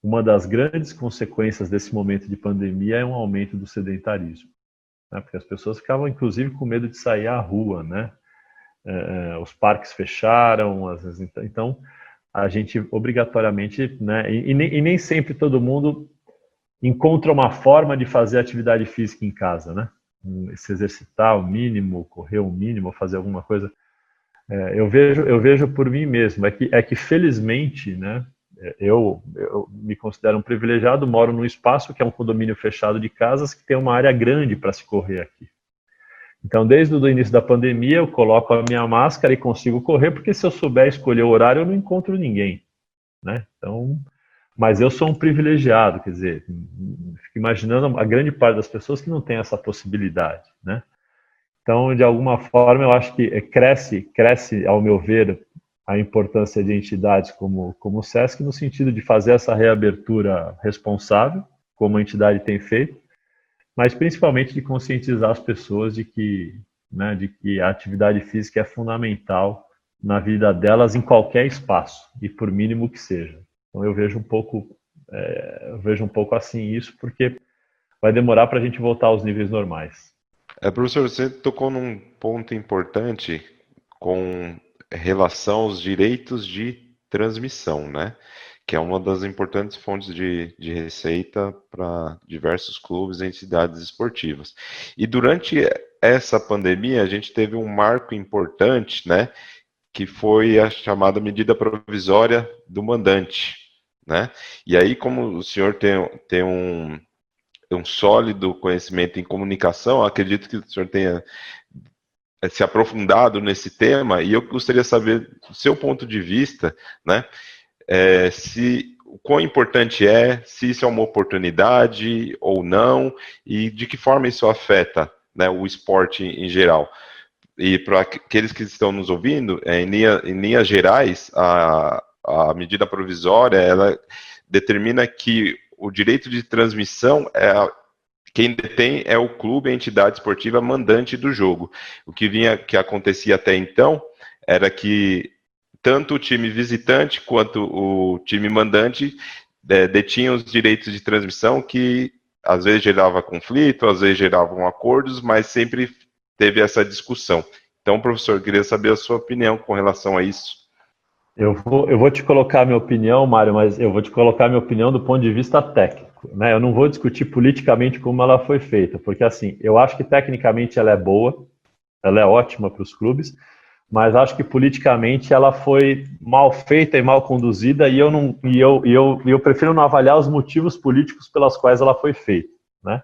uma das grandes consequências desse momento de pandemia é um aumento do sedentarismo né? porque as pessoas ficavam, inclusive, com medo de sair à rua, né? É, é os parques fecharam, as, então a gente obrigatoriamente, né? E, e, nem, e, nem, sempre todo mundo encontra uma forma de fazer atividade física em casa, né? Se exercitar o mínimo, correr o mínimo, fazer alguma coisa. É, eu vejo, eu vejo por mim mesmo, é que, é que felizmente, né? Eu, eu, me considero um privilegiado, moro num espaço que é um condomínio fechado de casas que tem uma área grande para se correr aqui. Então, desde o início da pandemia, eu coloco a minha máscara e consigo correr, porque se eu souber escolher o horário, eu não encontro ninguém. Né? Então, mas eu sou um privilegiado, quer dizer, fico imaginando a grande parte das pessoas que não tem essa possibilidade. Né? Então, de alguma forma, eu acho que cresce, cresce, ao meu ver, a importância de entidades como, como o SESC no sentido de fazer essa reabertura responsável, como a entidade tem feito, mas principalmente de conscientizar as pessoas de que, né, de que a atividade física é fundamental na vida delas em qualquer espaço e por mínimo que seja. Então eu vejo um pouco, é, eu vejo um pouco assim isso porque vai demorar para a gente voltar aos níveis normais. É, professor, você tocou num ponto importante com relação aos direitos de transmissão, né? Que é uma das importantes fontes de, de receita para diversos clubes e entidades esportivas. E durante essa pandemia, a gente teve um marco importante, né? Que foi a chamada medida provisória do mandante, né? E aí, como o senhor tem, tem um, um sólido conhecimento em comunicação, acredito que o senhor tenha se aprofundado nesse tema e eu gostaria de saber do seu ponto de vista, né, é, se o quão importante é, se isso é uma oportunidade ou não e de que forma isso afeta, né, o esporte em geral. E para aqueles que estão nos ouvindo, é, em, linha, em linhas gerais, a, a medida provisória ela determina que o direito de transmissão é quem detém é o clube, a entidade esportiva mandante do jogo. O que vinha que acontecia até então era que tanto o time visitante quanto o time mandante é, detinham os direitos de transmissão que às vezes gerava conflito, às vezes geravam acordos, mas sempre teve essa discussão. Então, professor, queria saber a sua opinião com relação a isso. Eu vou, eu vou te colocar minha opinião, Mário, mas eu vou te colocar minha opinião do ponto de vista técnico. Né? Eu não vou discutir politicamente como ela foi feita, porque assim, eu acho que tecnicamente ela é boa, ela é ótima para os clubes, mas acho que politicamente ela foi mal feita e mal conduzida e eu não e eu, e eu, eu prefiro não avaliar os motivos políticos pelas quais ela foi feita, né?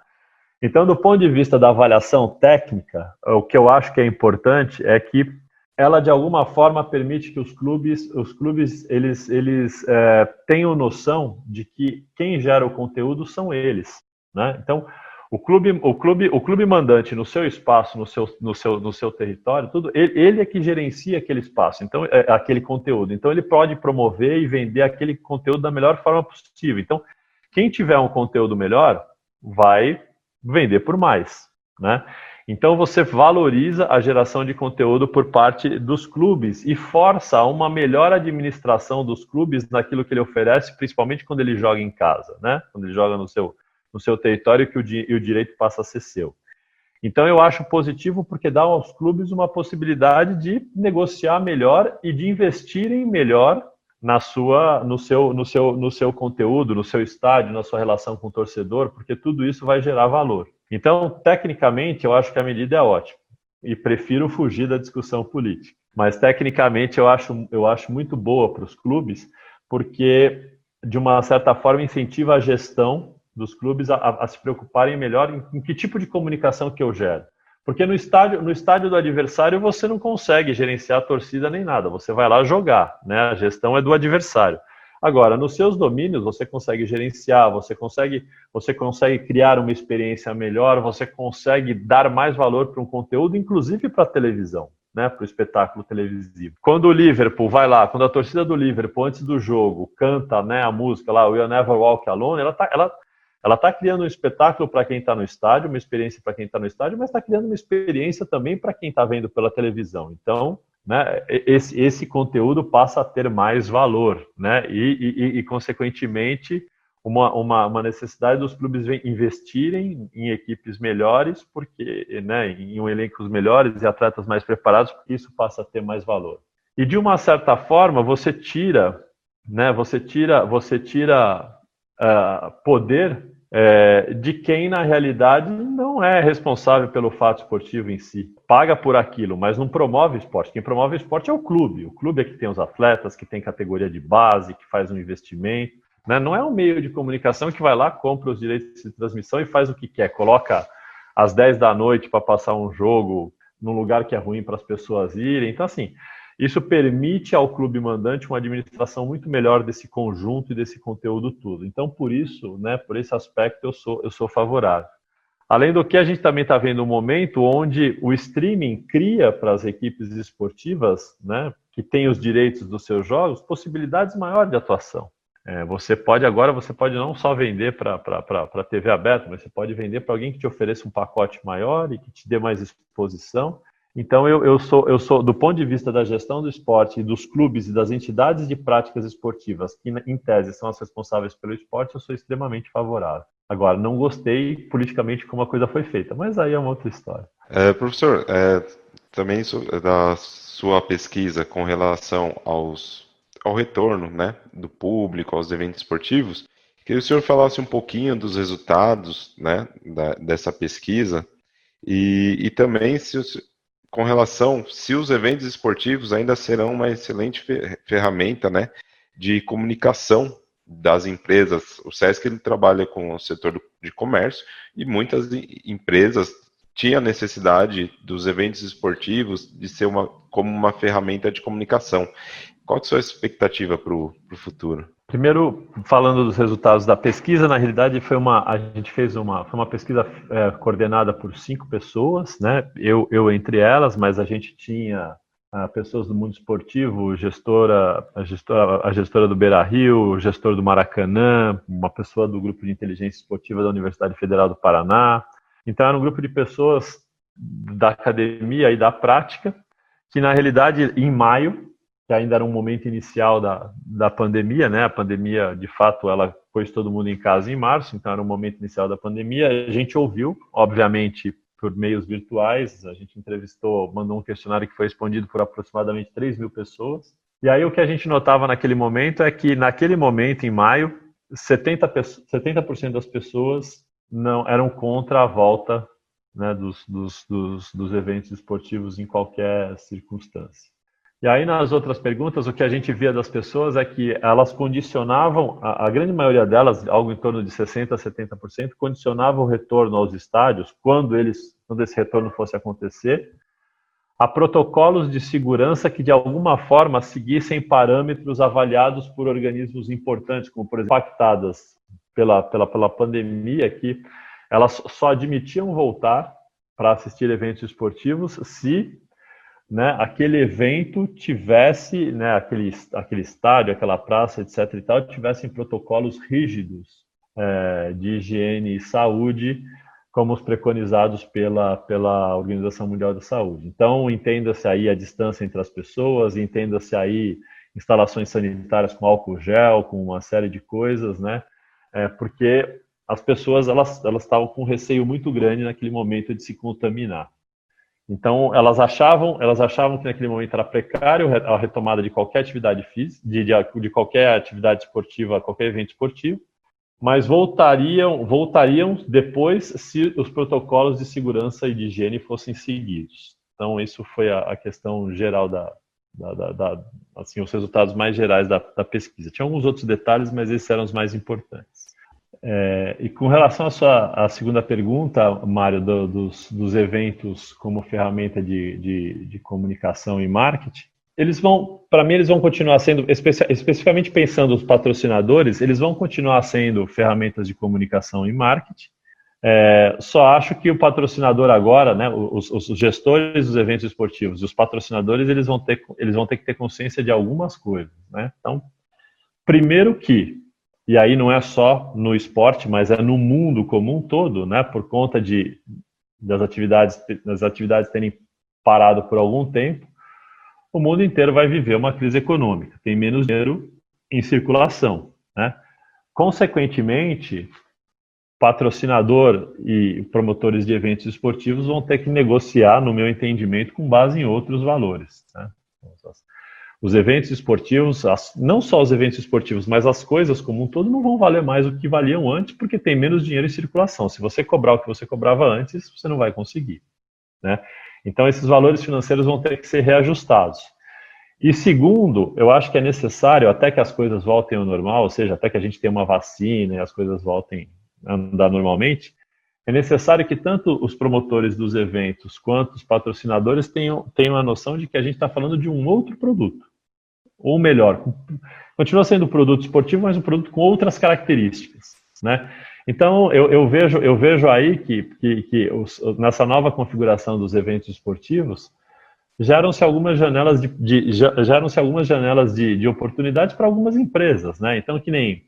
Então, do ponto de vista da avaliação técnica, o que eu acho que é importante é que ela de alguma forma permite que os clubes, os clubes eles, eles é, tenham noção de que quem gera o conteúdo são eles, né? Então o clube, o clube, o clube mandante no seu espaço, no seu, no seu, no seu território, tudo, ele, ele é que gerencia aquele espaço, então é, aquele conteúdo. Então ele pode promover e vender aquele conteúdo da melhor forma possível. Então quem tiver um conteúdo melhor vai vender por mais, né? Então você valoriza a geração de conteúdo por parte dos clubes e força uma melhor administração dos clubes naquilo que ele oferece, principalmente quando ele joga em casa, né? Quando ele joga no seu, no seu território que o, e o direito passa a ser seu. Então eu acho positivo porque dá aos clubes uma possibilidade de negociar melhor e de investirem melhor na sua, no seu, no seu, no seu conteúdo, no seu estádio, na sua relação com o torcedor, porque tudo isso vai gerar valor. Então, tecnicamente, eu acho que a medida é ótima e prefiro fugir da discussão política. Mas tecnicamente eu acho, eu acho muito boa para os clubes, porque de uma certa forma incentiva a gestão dos clubes a, a se preocuparem melhor em, em, que tipo de comunicação que eu gero. Porque no estádio, no estádio do adversário você não consegue gerenciar a torcida nem nada, você vai lá jogar, né? A gestão é do adversário. Agora, nos seus domínios, você consegue gerenciar, você consegue, você consegue criar uma experiência melhor, você consegue dar mais valor para um conteúdo, inclusive para a televisão. Né, para o espetáculo televisivo. Quando o Liverpool vai lá, quando a torcida do Liverpool, antes do jogo, canta né, a música lá, We'll Never Walk Alone, ela está ela, ela tá criando um espetáculo para quem está no estádio, uma experiência para quem está no estádio, mas está criando uma experiência também para quem está vendo pela televisão. Então, né, esse, esse conteúdo passa a ter mais valor, né, e, e, e consequentemente, uma, uma, uma, necessidade dos clubes investirem em equipes melhores, porque, né, em elencos melhores e atletas mais preparados, porque isso passa a ter mais valor. E de uma certa forma, você tira, né, você tira, você tira uh, poder é, de quem, na realidade, não é responsável pelo fato esportivo em si. Paga por aquilo, mas não promove esporte. Quem promove esporte é o clube. O clube é que tem os atletas, que tem categoria de base, que faz um investimento. Né? Não é um meio de comunicação que vai lá, compra os direitos de transmissão e faz o que quer. Coloca às 10 da noite para passar um jogo num lugar que é ruim para as pessoas irem. Então, assim, isso permite ao clube mandante uma administração muito melhor desse conjunto e desse conteúdo tudo. Então, por isso, né, por esse aspecto, eu sou, eu sou favorável. Além do que, a gente também está vendo um momento onde o streaming cria para as equipes esportivas, né, que têm os direitos dos seus jogos, possibilidades maiores de atuação. É, você pode agora, você pode não só vender para TV aberta, mas você pode vender para alguém que te ofereça um pacote maior e que te dê mais exposição. Então, eu, eu, sou, eu sou, do ponto de vista da gestão do esporte, dos clubes e das entidades de práticas esportivas, que em tese são as responsáveis pelo esporte, eu sou extremamente favorável. Agora, não gostei politicamente como a coisa foi feita, mas aí é uma outra história. É, professor, é, também da sua pesquisa com relação aos, ao retorno né, do público aos eventos esportivos, queria que o senhor falasse um pouquinho dos resultados né, da, dessa pesquisa e, e também se, com relação se os eventos esportivos ainda serão uma excelente ferramenta né, de comunicação das empresas. O SESC ele trabalha com o setor de comércio e muitas empresas tinham necessidade dos eventos esportivos de ser uma, como uma ferramenta de comunicação. Qual é a sua expectativa para o futuro? Primeiro, falando dos resultados da pesquisa, na realidade foi uma, a gente fez uma, foi uma pesquisa é, coordenada por cinco pessoas, né? Eu, eu entre elas, mas a gente tinha pessoas do mundo esportivo, gestora, a gestora, a gestora do Beira Rio, gestor do Maracanã, uma pessoa do grupo de inteligência esportiva da Universidade Federal do Paraná. Então era um grupo de pessoas da academia e da prática que na realidade em maio, que ainda era um momento inicial da, da pandemia, né? A pandemia de fato ela pôs todo mundo em casa em março, então era um momento inicial da pandemia. A gente ouviu, obviamente por meios virtuais. A gente entrevistou, mandou um questionário que foi respondido por aproximadamente 3 mil pessoas. E aí o que a gente notava naquele momento é que, naquele momento, em maio, 70%, 70 das pessoas não eram contra a volta né, dos, dos, dos, dos eventos esportivos em qualquer circunstância. E aí, nas outras perguntas, o que a gente via das pessoas é que elas condicionavam, a, a grande maioria delas, algo em torno de 60% a 70%, condicionavam o retorno aos estádios, quando, eles, quando esse retorno fosse acontecer, a protocolos de segurança que, de alguma forma, seguissem parâmetros avaliados por organismos importantes, como, por exemplo, impactadas pela, pela, pela pandemia, que elas só admitiam voltar para assistir eventos esportivos se né, aquele evento tivesse, né, aquele, aquele estádio, aquela praça, etc. e tal, tivessem protocolos rígidos é, de higiene e saúde, como os preconizados pela, pela Organização Mundial da Saúde. Então, entenda-se aí a distância entre as pessoas, entenda-se aí instalações sanitárias com álcool gel, com uma série de coisas, né? É, porque as pessoas elas elas estavam com um receio muito grande naquele momento de se contaminar. Então, elas achavam, elas achavam que naquele momento era precário a retomada de qualquer atividade física, de, de, de qualquer atividade esportiva, qualquer evento esportivo, mas voltariam, voltariam depois se os protocolos de segurança e de higiene fossem seguidos. Então, isso foi a, a questão geral da, da, da, da, assim, os resultados mais gerais da, da pesquisa. Tinha alguns outros detalhes, mas esses eram os mais importantes. É, e com relação à sua à segunda pergunta, Mário, do, dos, dos, eventos como ferramenta de, de, de, comunicação e marketing, eles vão, para mim, eles vão continuar sendo, especi especificamente pensando os patrocinadores, eles vão continuar sendo ferramentas de comunicação e marketing. É, só acho que o patrocinador agora, né, os, os, gestores dos eventos esportivos e os patrocinadores, eles vão ter, eles vão ter que ter consciência de algumas coisas, né? Então, primeiro que e aí não é só no esporte, mas é no mundo como um todo, né? Por conta de das atividades das atividades terem parado por algum tempo, o mundo inteiro vai viver uma crise econômica. Tem menos dinheiro em circulação, né? Consequentemente, patrocinador e promotores de eventos esportivos vão ter que negociar, no meu entendimento, com base em outros valores. Né? Os eventos esportivos, as, não só os eventos esportivos, mas as coisas como um todo não vão valer mais o que valiam antes, porque tem menos dinheiro em circulação. Se você cobrar o que você cobrava antes, você não vai conseguir. Né? Então, esses valores financeiros vão ter que ser reajustados. E segundo, eu acho que é necessário, até que as coisas voltem ao normal, ou seja, até que a gente tenha uma vacina e as coisas voltem a andar normalmente, é necessário que tanto os promotores dos eventos quanto os patrocinadores tenham, tenham a noção de que a gente está falando de um outro produto ou melhor, continua sendo um produto esportivo, mas um produto com outras características, né? Então, eu, eu, vejo, eu vejo aí que, que, que os, nessa nova configuração dos eventos esportivos, geram-se algumas janelas de, de geram-se algumas janelas de, de oportunidades para algumas empresas, né? Então, que nem,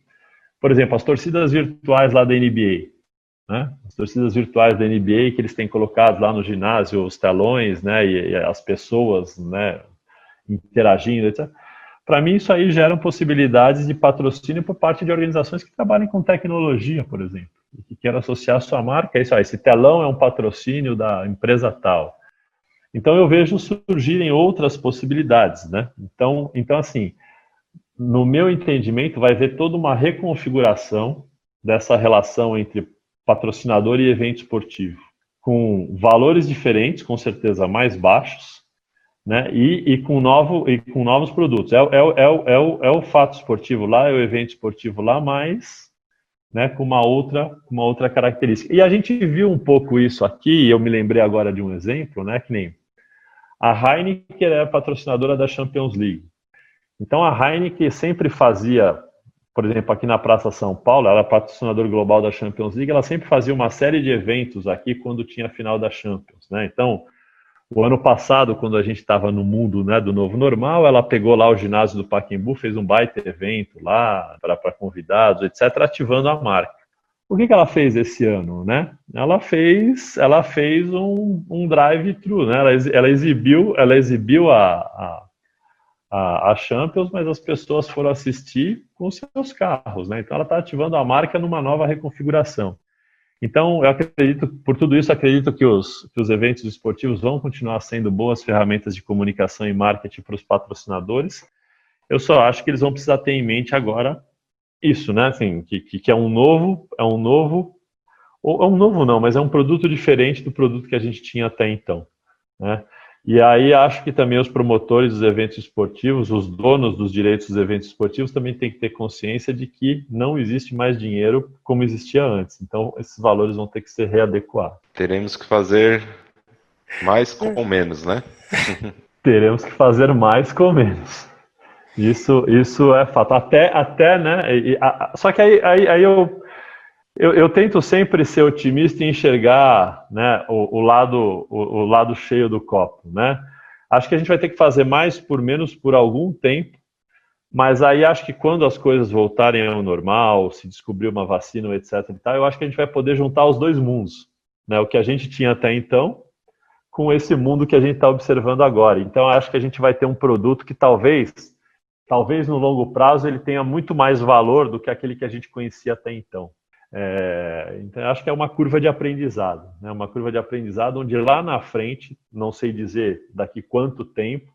por exemplo, as torcidas virtuais lá da NBA, né? As torcidas virtuais da NBA que eles têm colocado lá no ginásio os telões, né? E, e as pessoas, né? Interagindo, etc. Para mim, isso aí gera possibilidades de patrocínio por parte de organizações que trabalham com tecnologia, por exemplo, e que querem associar sua marca isso. Ah, esse telão é um patrocínio da empresa tal. Então, eu vejo surgirem outras possibilidades, né? Então, então assim, no meu entendimento, vai haver toda uma reconfiguração dessa relação entre patrocinador e evento esportivo, com valores diferentes, com certeza mais baixos, né? E, e, com, novo, e com novos produtos. É, é, é, é, o, é o fato esportivo lá, é o evento esportivo lá, mas né, com uma outra, uma outra característica. E a gente viu um pouco isso aqui, eu me lembrei agora de um exemplo, né, que nem a Heineken é patrocinadora da Champions League. Então a Heineken sempre fazia, por exemplo, aqui na Praça São Paulo, ela é patrocinadora global da Champions League, ela sempre fazia uma série de eventos aqui quando tinha a final da Champions, né? Então, o ano passado, quando a gente estava no mundo né, do novo normal, ela pegou lá o ginásio do Pacaembu, fez um baita evento lá para convidados, etc., ativando a marca. O que, que ela fez esse ano, né? Ela fez, ela fez um, um drive-thru, né? Ela, ela, exibiu, ela exibiu a, a, a, Champions, mas as pessoas foram assistir com seus carros, né? Então ela está ativando a marca numa nova reconfiguração. Então, eu acredito, por tudo isso, acredito que os, que os eventos esportivos vão continuar sendo boas ferramentas de comunicação e marketing para os patrocinadores. Eu só acho que eles vão precisar ter em mente agora isso, né? Assim, que, que é um novo, é um novo, ou é um novo não, mas é um produto diferente do produto que a gente tinha até então, né? E aí acho que também os promotores dos eventos esportivos, os donos dos direitos dos eventos esportivos, também têm que ter consciência de que não existe mais dinheiro como existia antes. Então, esses valores vão ter que ser readequados. Teremos que fazer mais com menos, né? Teremos que fazer mais com menos. Isso, isso é fato. Até, até né? E, a, só que aí, aí, aí eu eu, eu, tento sempre ser otimista e enxergar né, o, o lado, o, o, lado cheio do copo. Né? Acho que a gente vai ter que fazer mais por menos por algum tempo, mas aí acho que quando as coisas voltarem ao normal, se descobrir uma vacina, etc. E tal, eu acho que a gente vai poder juntar os dois mundos. Né? O que a gente tinha até então com esse mundo que a gente está observando agora. Então acho que a gente vai ter um produto que talvez, talvez no longo prazo, ele tenha muito mais valor do que aquele que a gente conhecia até então. É, então, acho que é uma curva de aprendizado, né? uma curva de aprendizado onde lá na frente, não sei dizer daqui quanto tempo,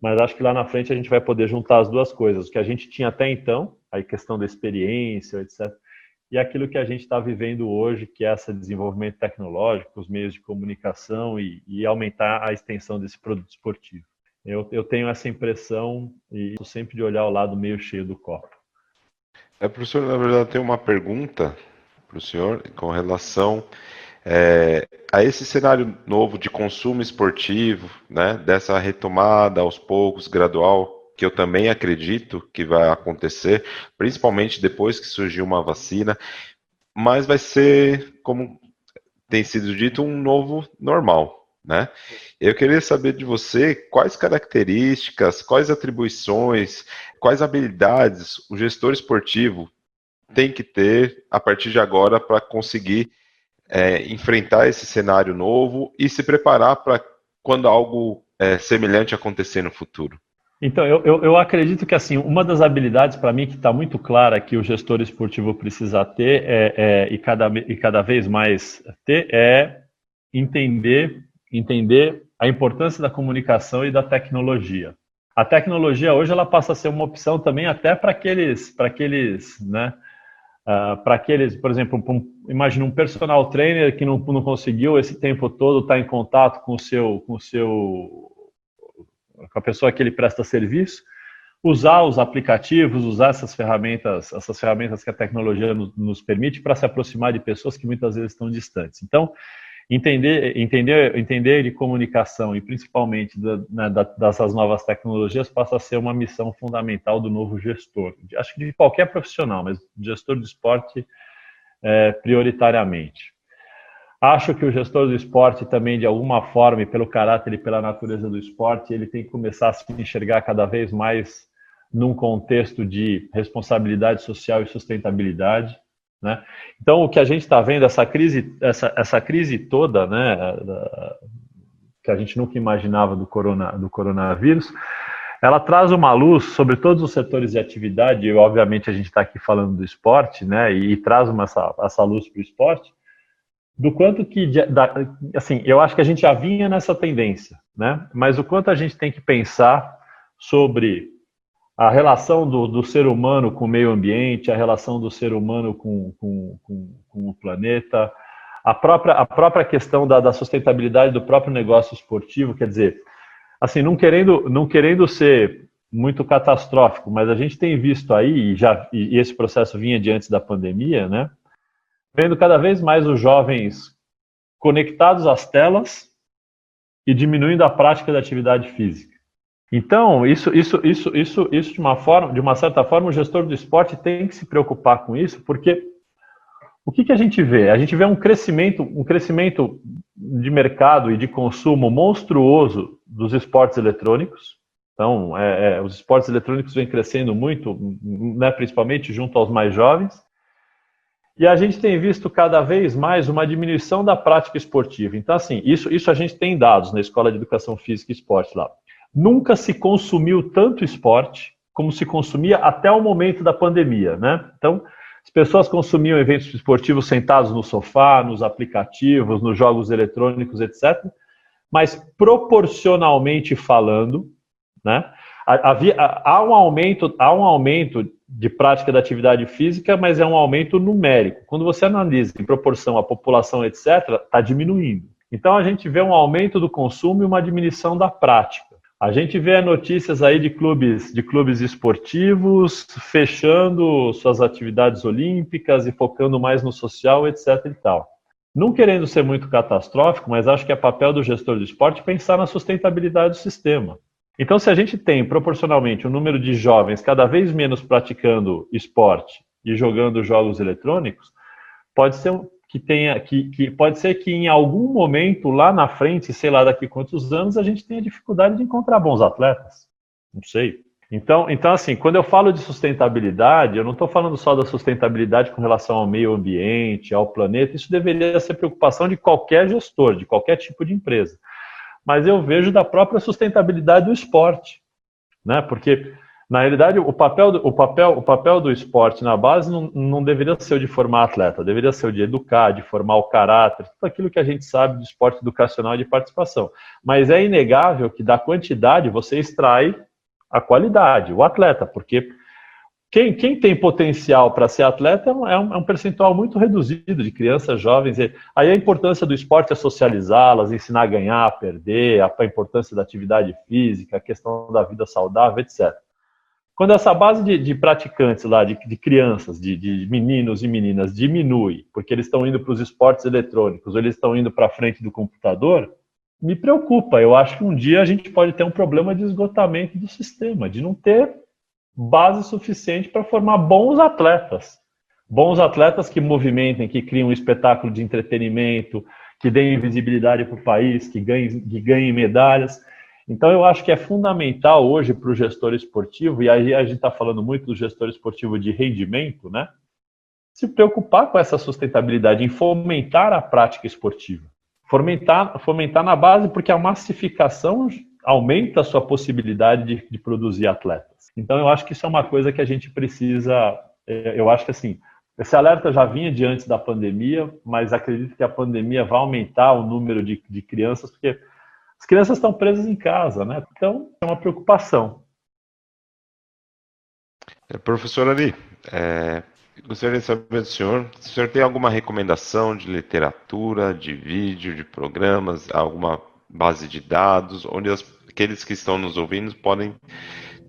mas acho que lá na frente a gente vai poder juntar as duas coisas, o que a gente tinha até então, a questão da experiência, etc., e aquilo que a gente está vivendo hoje, que é esse desenvolvimento tecnológico, os meios de comunicação e, e aumentar a extensão desse produto esportivo. Eu, eu tenho essa impressão e sempre de olhar o lado meio cheio do copo. É, professor, na verdade, tem uma pergunta para o senhor com relação é, a esse cenário novo de consumo esportivo, né, dessa retomada aos poucos, gradual, que eu também acredito que vai acontecer, principalmente depois que surgiu uma vacina, mas vai ser, como tem sido dito, um novo normal. Né? Eu queria saber de você quais características, quais atribuições, quais habilidades o gestor esportivo tem que ter a partir de agora para conseguir é, enfrentar esse cenário novo e se preparar para quando algo é, semelhante acontecer no futuro. Então, eu, eu, eu, acredito que assim uma das habilidades para mim que está muito clara que o gestor esportivo precisa ter é, é, e, cada, e cada vez mais ter é entender entender a importância da comunicação e da tecnologia. A tecnologia hoje ela passa a ser uma opção também até para aqueles, para aqueles, né, uh, para aqueles, por exemplo, um, imagina um personal trainer que não, não conseguiu esse tempo todo estar em contato com o seu, com o seu, com a pessoa que ele presta serviço, usar os aplicativos, usar essas ferramentas, essas ferramentas que a tecnologia nos permite para se aproximar de pessoas que muitas vezes estão distantes. Então, Entender, entender, entender de comunicação e principalmente da, né, dessas novas tecnologias passa a ser uma missão fundamental do novo gestor. Acho que de qualquer profissional, mas gestor de esporte é, prioritariamente. Acho que o gestor do esporte também, de alguma forma, e pelo caráter e pela natureza do esporte, ele tem que começar a se enxergar cada vez mais num contexto de responsabilidade social e sustentabilidade. Né? Então, o que a gente está vendo, essa crise, essa, essa crise toda, né, que a gente nunca imaginava do, corona, do coronavírus, ela traz uma luz sobre todos os setores de atividade, e obviamente a gente está aqui falando do esporte, né, e, traz uma, essa, essa luz para o esporte, do quanto que, assim, eu acho que a gente já vinha nessa tendência, né, mas o quanto a gente tem que pensar sobre a relação do, do ser humano com o meio ambiente, a relação do ser humano com, com, com, com o planeta, a própria, a própria questão da, da sustentabilidade do próprio negócio esportivo, quer dizer, assim, não querendo, não querendo ser muito catastrófico, mas a gente tem visto aí, e, já, e esse processo vinha de antes da pandemia, né? Vendo cada vez mais os jovens conectados às telas e diminuindo a prática da atividade física. Então, isso, isso, isso, isso, isso de uma forma, de uma certa forma, o gestor do esporte tem que se preocupar com isso, porque o que, que a gente vê? A gente vê um crescimento, um crescimento de mercado e de consumo monstruoso dos esportes eletrônicos. Então, é, é, os esportes eletrônicos vêm crescendo muito, né, principalmente junto aos mais jovens. E a gente tem visto cada vez mais uma diminuição da prática esportiva. Então, assim, isso, isso a gente tem dados na Escola de Educação Física e Esporte lá. Nunca se consumiu tanto esporte como se consumia até o momento da pandemia, né? Então, as pessoas consumiam eventos esportivos sentados no sofá, nos aplicativos, nos jogos eletrônicos, etc. Mas proporcionalmente falando, né, havia, há um aumento, há um aumento de prática da atividade física, mas é um aumento numérico. Quando você analisa em proporção à população, etc., está diminuindo. Então a gente vê um aumento do consumo e uma diminuição da prática. A gente vê notícias aí de clubes, de clubes esportivos fechando suas atividades olímpicas e focando mais no social, etc. e tal. Não querendo ser muito catastrófico, mas acho que é papel do gestor do esporte pensar na sustentabilidade do sistema. Então, se a gente tem proporcionalmente um número de jovens cada vez menos praticando esporte e jogando jogos eletrônicos, pode ser, que tenha que, que pode ser que em algum momento lá na frente, sei lá daqui quantos anos, a gente tenha dificuldade de encontrar bons atletas. Não sei. Então, então assim, quando eu falo de sustentabilidade, eu não estou falando só da sustentabilidade com relação ao meio ambiente, ao planeta. Isso deveria ser preocupação de qualquer gestor, de qualquer tipo de empresa. Mas eu vejo da própria sustentabilidade do esporte, né? Porque na realidade, o papel, do, o papel, o papel do esporte na base não, não deveria ser o de formar atleta, deveria ser o de educar, de formar o caráter, tudo aquilo que a gente sabe do esporte educacional e de participação. Mas é inegável que da quantidade você extrai a qualidade, o atleta, porque quem, quem tem potencial para ser atleta é um, é um, percentual muito reduzido de crianças jovens. Aí a importância do esporte é socializá-las, ensinar a ganhar, a perder, a, a importância da atividade física, a questão da vida saudável, etc. Quando essa base de, de praticantes lá, de, de crianças, de, de, meninos e meninas diminui, porque eles estão indo para os esportes eletrônicos, ou eles estão indo para a frente do computador, me preocupa. Eu acho que um dia a gente pode ter um problema de esgotamento do sistema, de não ter base suficiente para formar bons atletas. Bons atletas que movimentem, que criam um espetáculo de entretenimento, que deem visibilidade para o país, que ganhem, que ganhem medalhas. Então, eu acho que é fundamental hoje para o gestor esportivo, e aí a gente está falando muito do gestor esportivo de rendimento, né? Se preocupar com essa sustentabilidade, em fomentar a prática esportiva. Fomentar, fomentar na base, porque a massificação aumenta a sua possibilidade de, de produzir atletas. Então, eu acho que isso é uma coisa que a gente precisa. É, eu acho que assim, esse alerta já vinha de antes da pandemia, mas acredito que a pandemia vai aumentar o número de, de crianças, porque as crianças estão presas em casa, né? Então é uma preocupação. É, professor Ali, é, gostaria de saber do senhor, se o senhor tem alguma recomendação de literatura, de vídeo, de programas, alguma base de dados, onde as, aqueles que estão nos ouvindo podem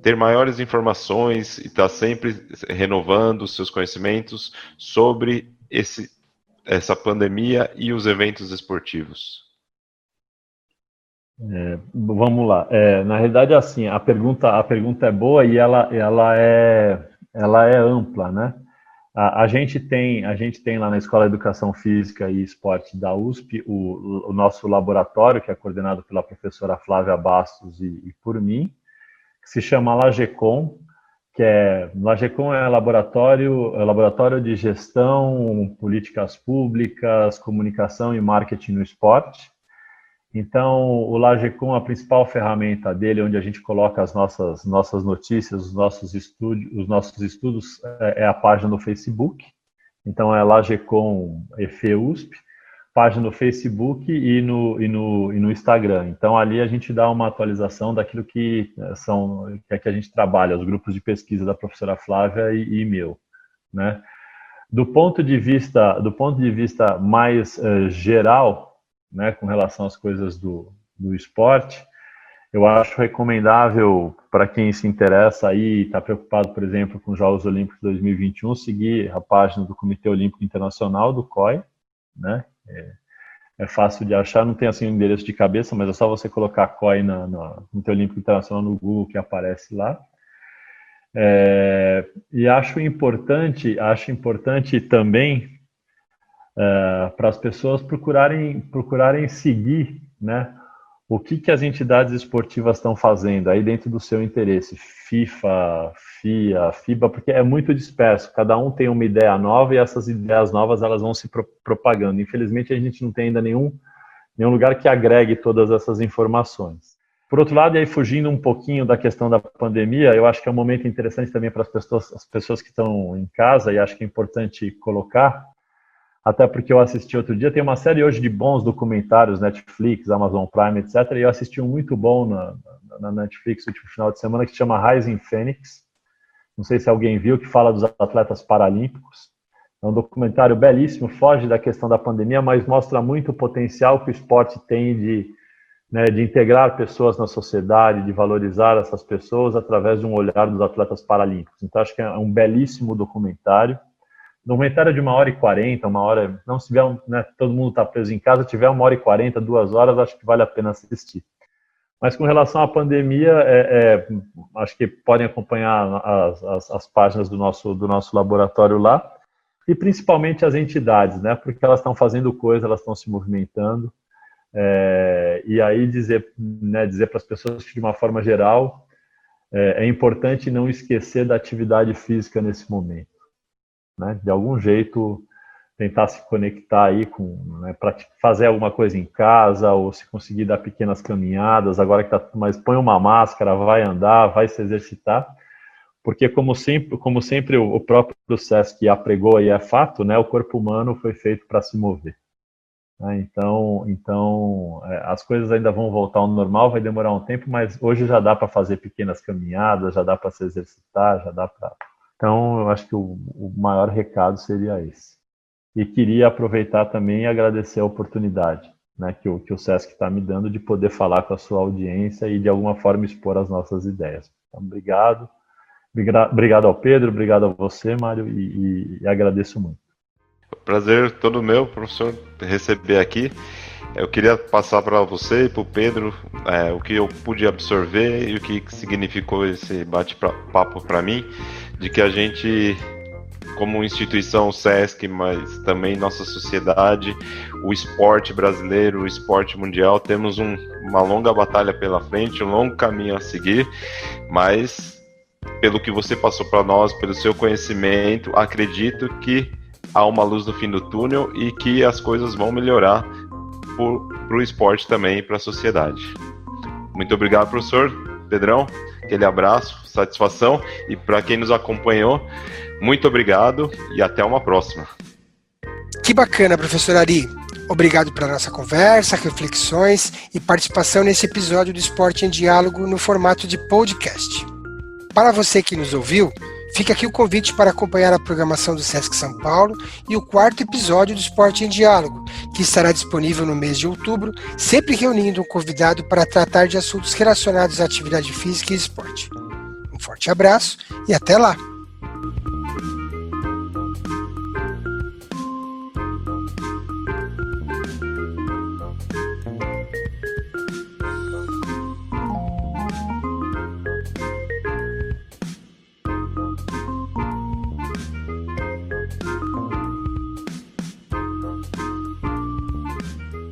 ter maiores informações e estar tá sempre renovando seus conhecimentos sobre esse, essa pandemia e os eventos esportivos. É, vamos lá. É, na realidade, assim, a pergunta, a pergunta é boa e ela, ela, é, ela é ampla, né? A, a, gente tem, a gente tem lá na Escola de Educação Física e Esporte da USP o, o nosso laboratório, que é coordenado pela professora Flávia Bastos e, e por mim, que se chama LAGECOM, que é LAGECOM é laboratório, é laboratório de gestão, políticas públicas, comunicação e marketing no esporte. Então, o Lagecom, a principal ferramenta dele, onde a gente coloca as nossas, nossas notícias, os nossos, estúdios, os nossos estudos, é, é a página no Facebook. Então, é Lagecom EFEUSP, página no Facebook e no, e, no, e no Instagram. Então, ali a gente dá uma atualização daquilo que é, são que, é que a gente trabalha, os grupos de pesquisa da professora Flávia e, e meu, né? Do ponto de vista, do ponto de vista mais uh, geral, né, com relação às coisas do, do esporte, eu acho recomendável para quem se interessa aí, está preocupado, por exemplo, com os Jogos Olímpicos 2021, seguir a página do Comitê Olímpico Internacional, do COI, né? É, é fácil de achar, não tem assim um endereço de cabeça, mas é só você colocar COI na, no Comitê Olímpico Internacional no Google que aparece lá. É, e acho importante, acho importante também uh, para as pessoas procurarem, procurarem seguir né, o que, que as entidades esportivas estão fazendo aí dentro do seu interesse, FIFA, FIA, FIBA, porque é muito disperso, cada um tem uma ideia nova e essas ideias novas elas vão se pro propagando. Infelizmente a gente não tem ainda nenhum, nenhum lugar que agregue todas essas informações. Por outro lado, e aí fugindo um pouquinho da questão da pandemia, eu acho que é um momento interessante também para as pessoas, as pessoas que estão em casa, e acho que é importante colocar, até porque eu assisti outro dia, tem uma série hoje de bons documentários, Netflix, Amazon Prime, etc. E eu assisti um muito bom na, na Netflix no último final de semana que se chama Rising Phoenix. Não sei se alguém viu, que fala dos atletas paralímpicos. É um documentário belíssimo, foge da questão da pandemia, mas mostra muito o potencial que o esporte tem de, né, de integrar pessoas na sociedade, de valorizar essas pessoas através de um olhar dos atletas paralímpicos. Então, acho que é um belíssimo documentário documentário de uma hora e quarenta, uma hora, não se tiver, né, todo mundo está preso em casa, tiver uma hora e quarenta, duas horas, acho que vale a pena assistir. Mas com relação à pandemia, é, é, acho que podem acompanhar as, as, as, páginas do nosso, do nosso laboratório lá, e principalmente as entidades, né, porque elas estão fazendo coisa, elas estão se movimentando, é, e aí dizer, né, dizer para as pessoas que de uma forma geral, é, é importante não esquecer da atividade física nesse momento né? De algum jeito tentar se conectar aí com, né, fazer alguma coisa em casa ou se conseguir dar pequenas caminhadas, agora que tá, mas põe uma máscara, vai andar, vai se exercitar, porque como sempre, como sempre o próprio SESC apregou e é fato, né, o corpo humano foi feito para se mover. Né? Então, então é, as coisas ainda vão voltar ao normal, vai demorar um tempo, mas hoje já dá para fazer pequenas caminhadas, já dá para se exercitar, já dá para então, eu acho que o, o maior recado seria esse. E queria aproveitar também e agradecer a oportunidade né, que, o, que o SESC está me dando de poder falar com a sua audiência e, de alguma forma, expor as nossas ideias. Então, obrigado. Obrigado ao Pedro, obrigado a você, Mário, e, e, e agradeço muito. Prazer todo meu, professor, receber aqui. Eu queria passar para você e para o Pedro é, o que eu pude absorver e o que significou esse bate-papo para mim, de que a gente, como instituição SESC, mas também nossa sociedade, o esporte brasileiro, o esporte mundial, temos um, uma longa batalha pela frente, um longo caminho a seguir, mas pelo que você passou para nós, pelo seu conhecimento, acredito que há uma luz no fim do túnel e que as coisas vão melhorar para o esporte também e para a sociedade. Muito obrigado, professor Pedrão. Aquele abraço, satisfação. E para quem nos acompanhou, muito obrigado e até uma próxima. Que bacana, professor Ari. Obrigado pela nossa conversa, reflexões e participação nesse episódio do Esporte em Diálogo no formato de podcast. Para você que nos ouviu, Fica aqui o convite para acompanhar a programação do Sesc São Paulo e o quarto episódio do Esporte em Diálogo, que estará disponível no mês de outubro, sempre reunindo um convidado para tratar de assuntos relacionados à atividade física e esporte. Um forte abraço e até lá!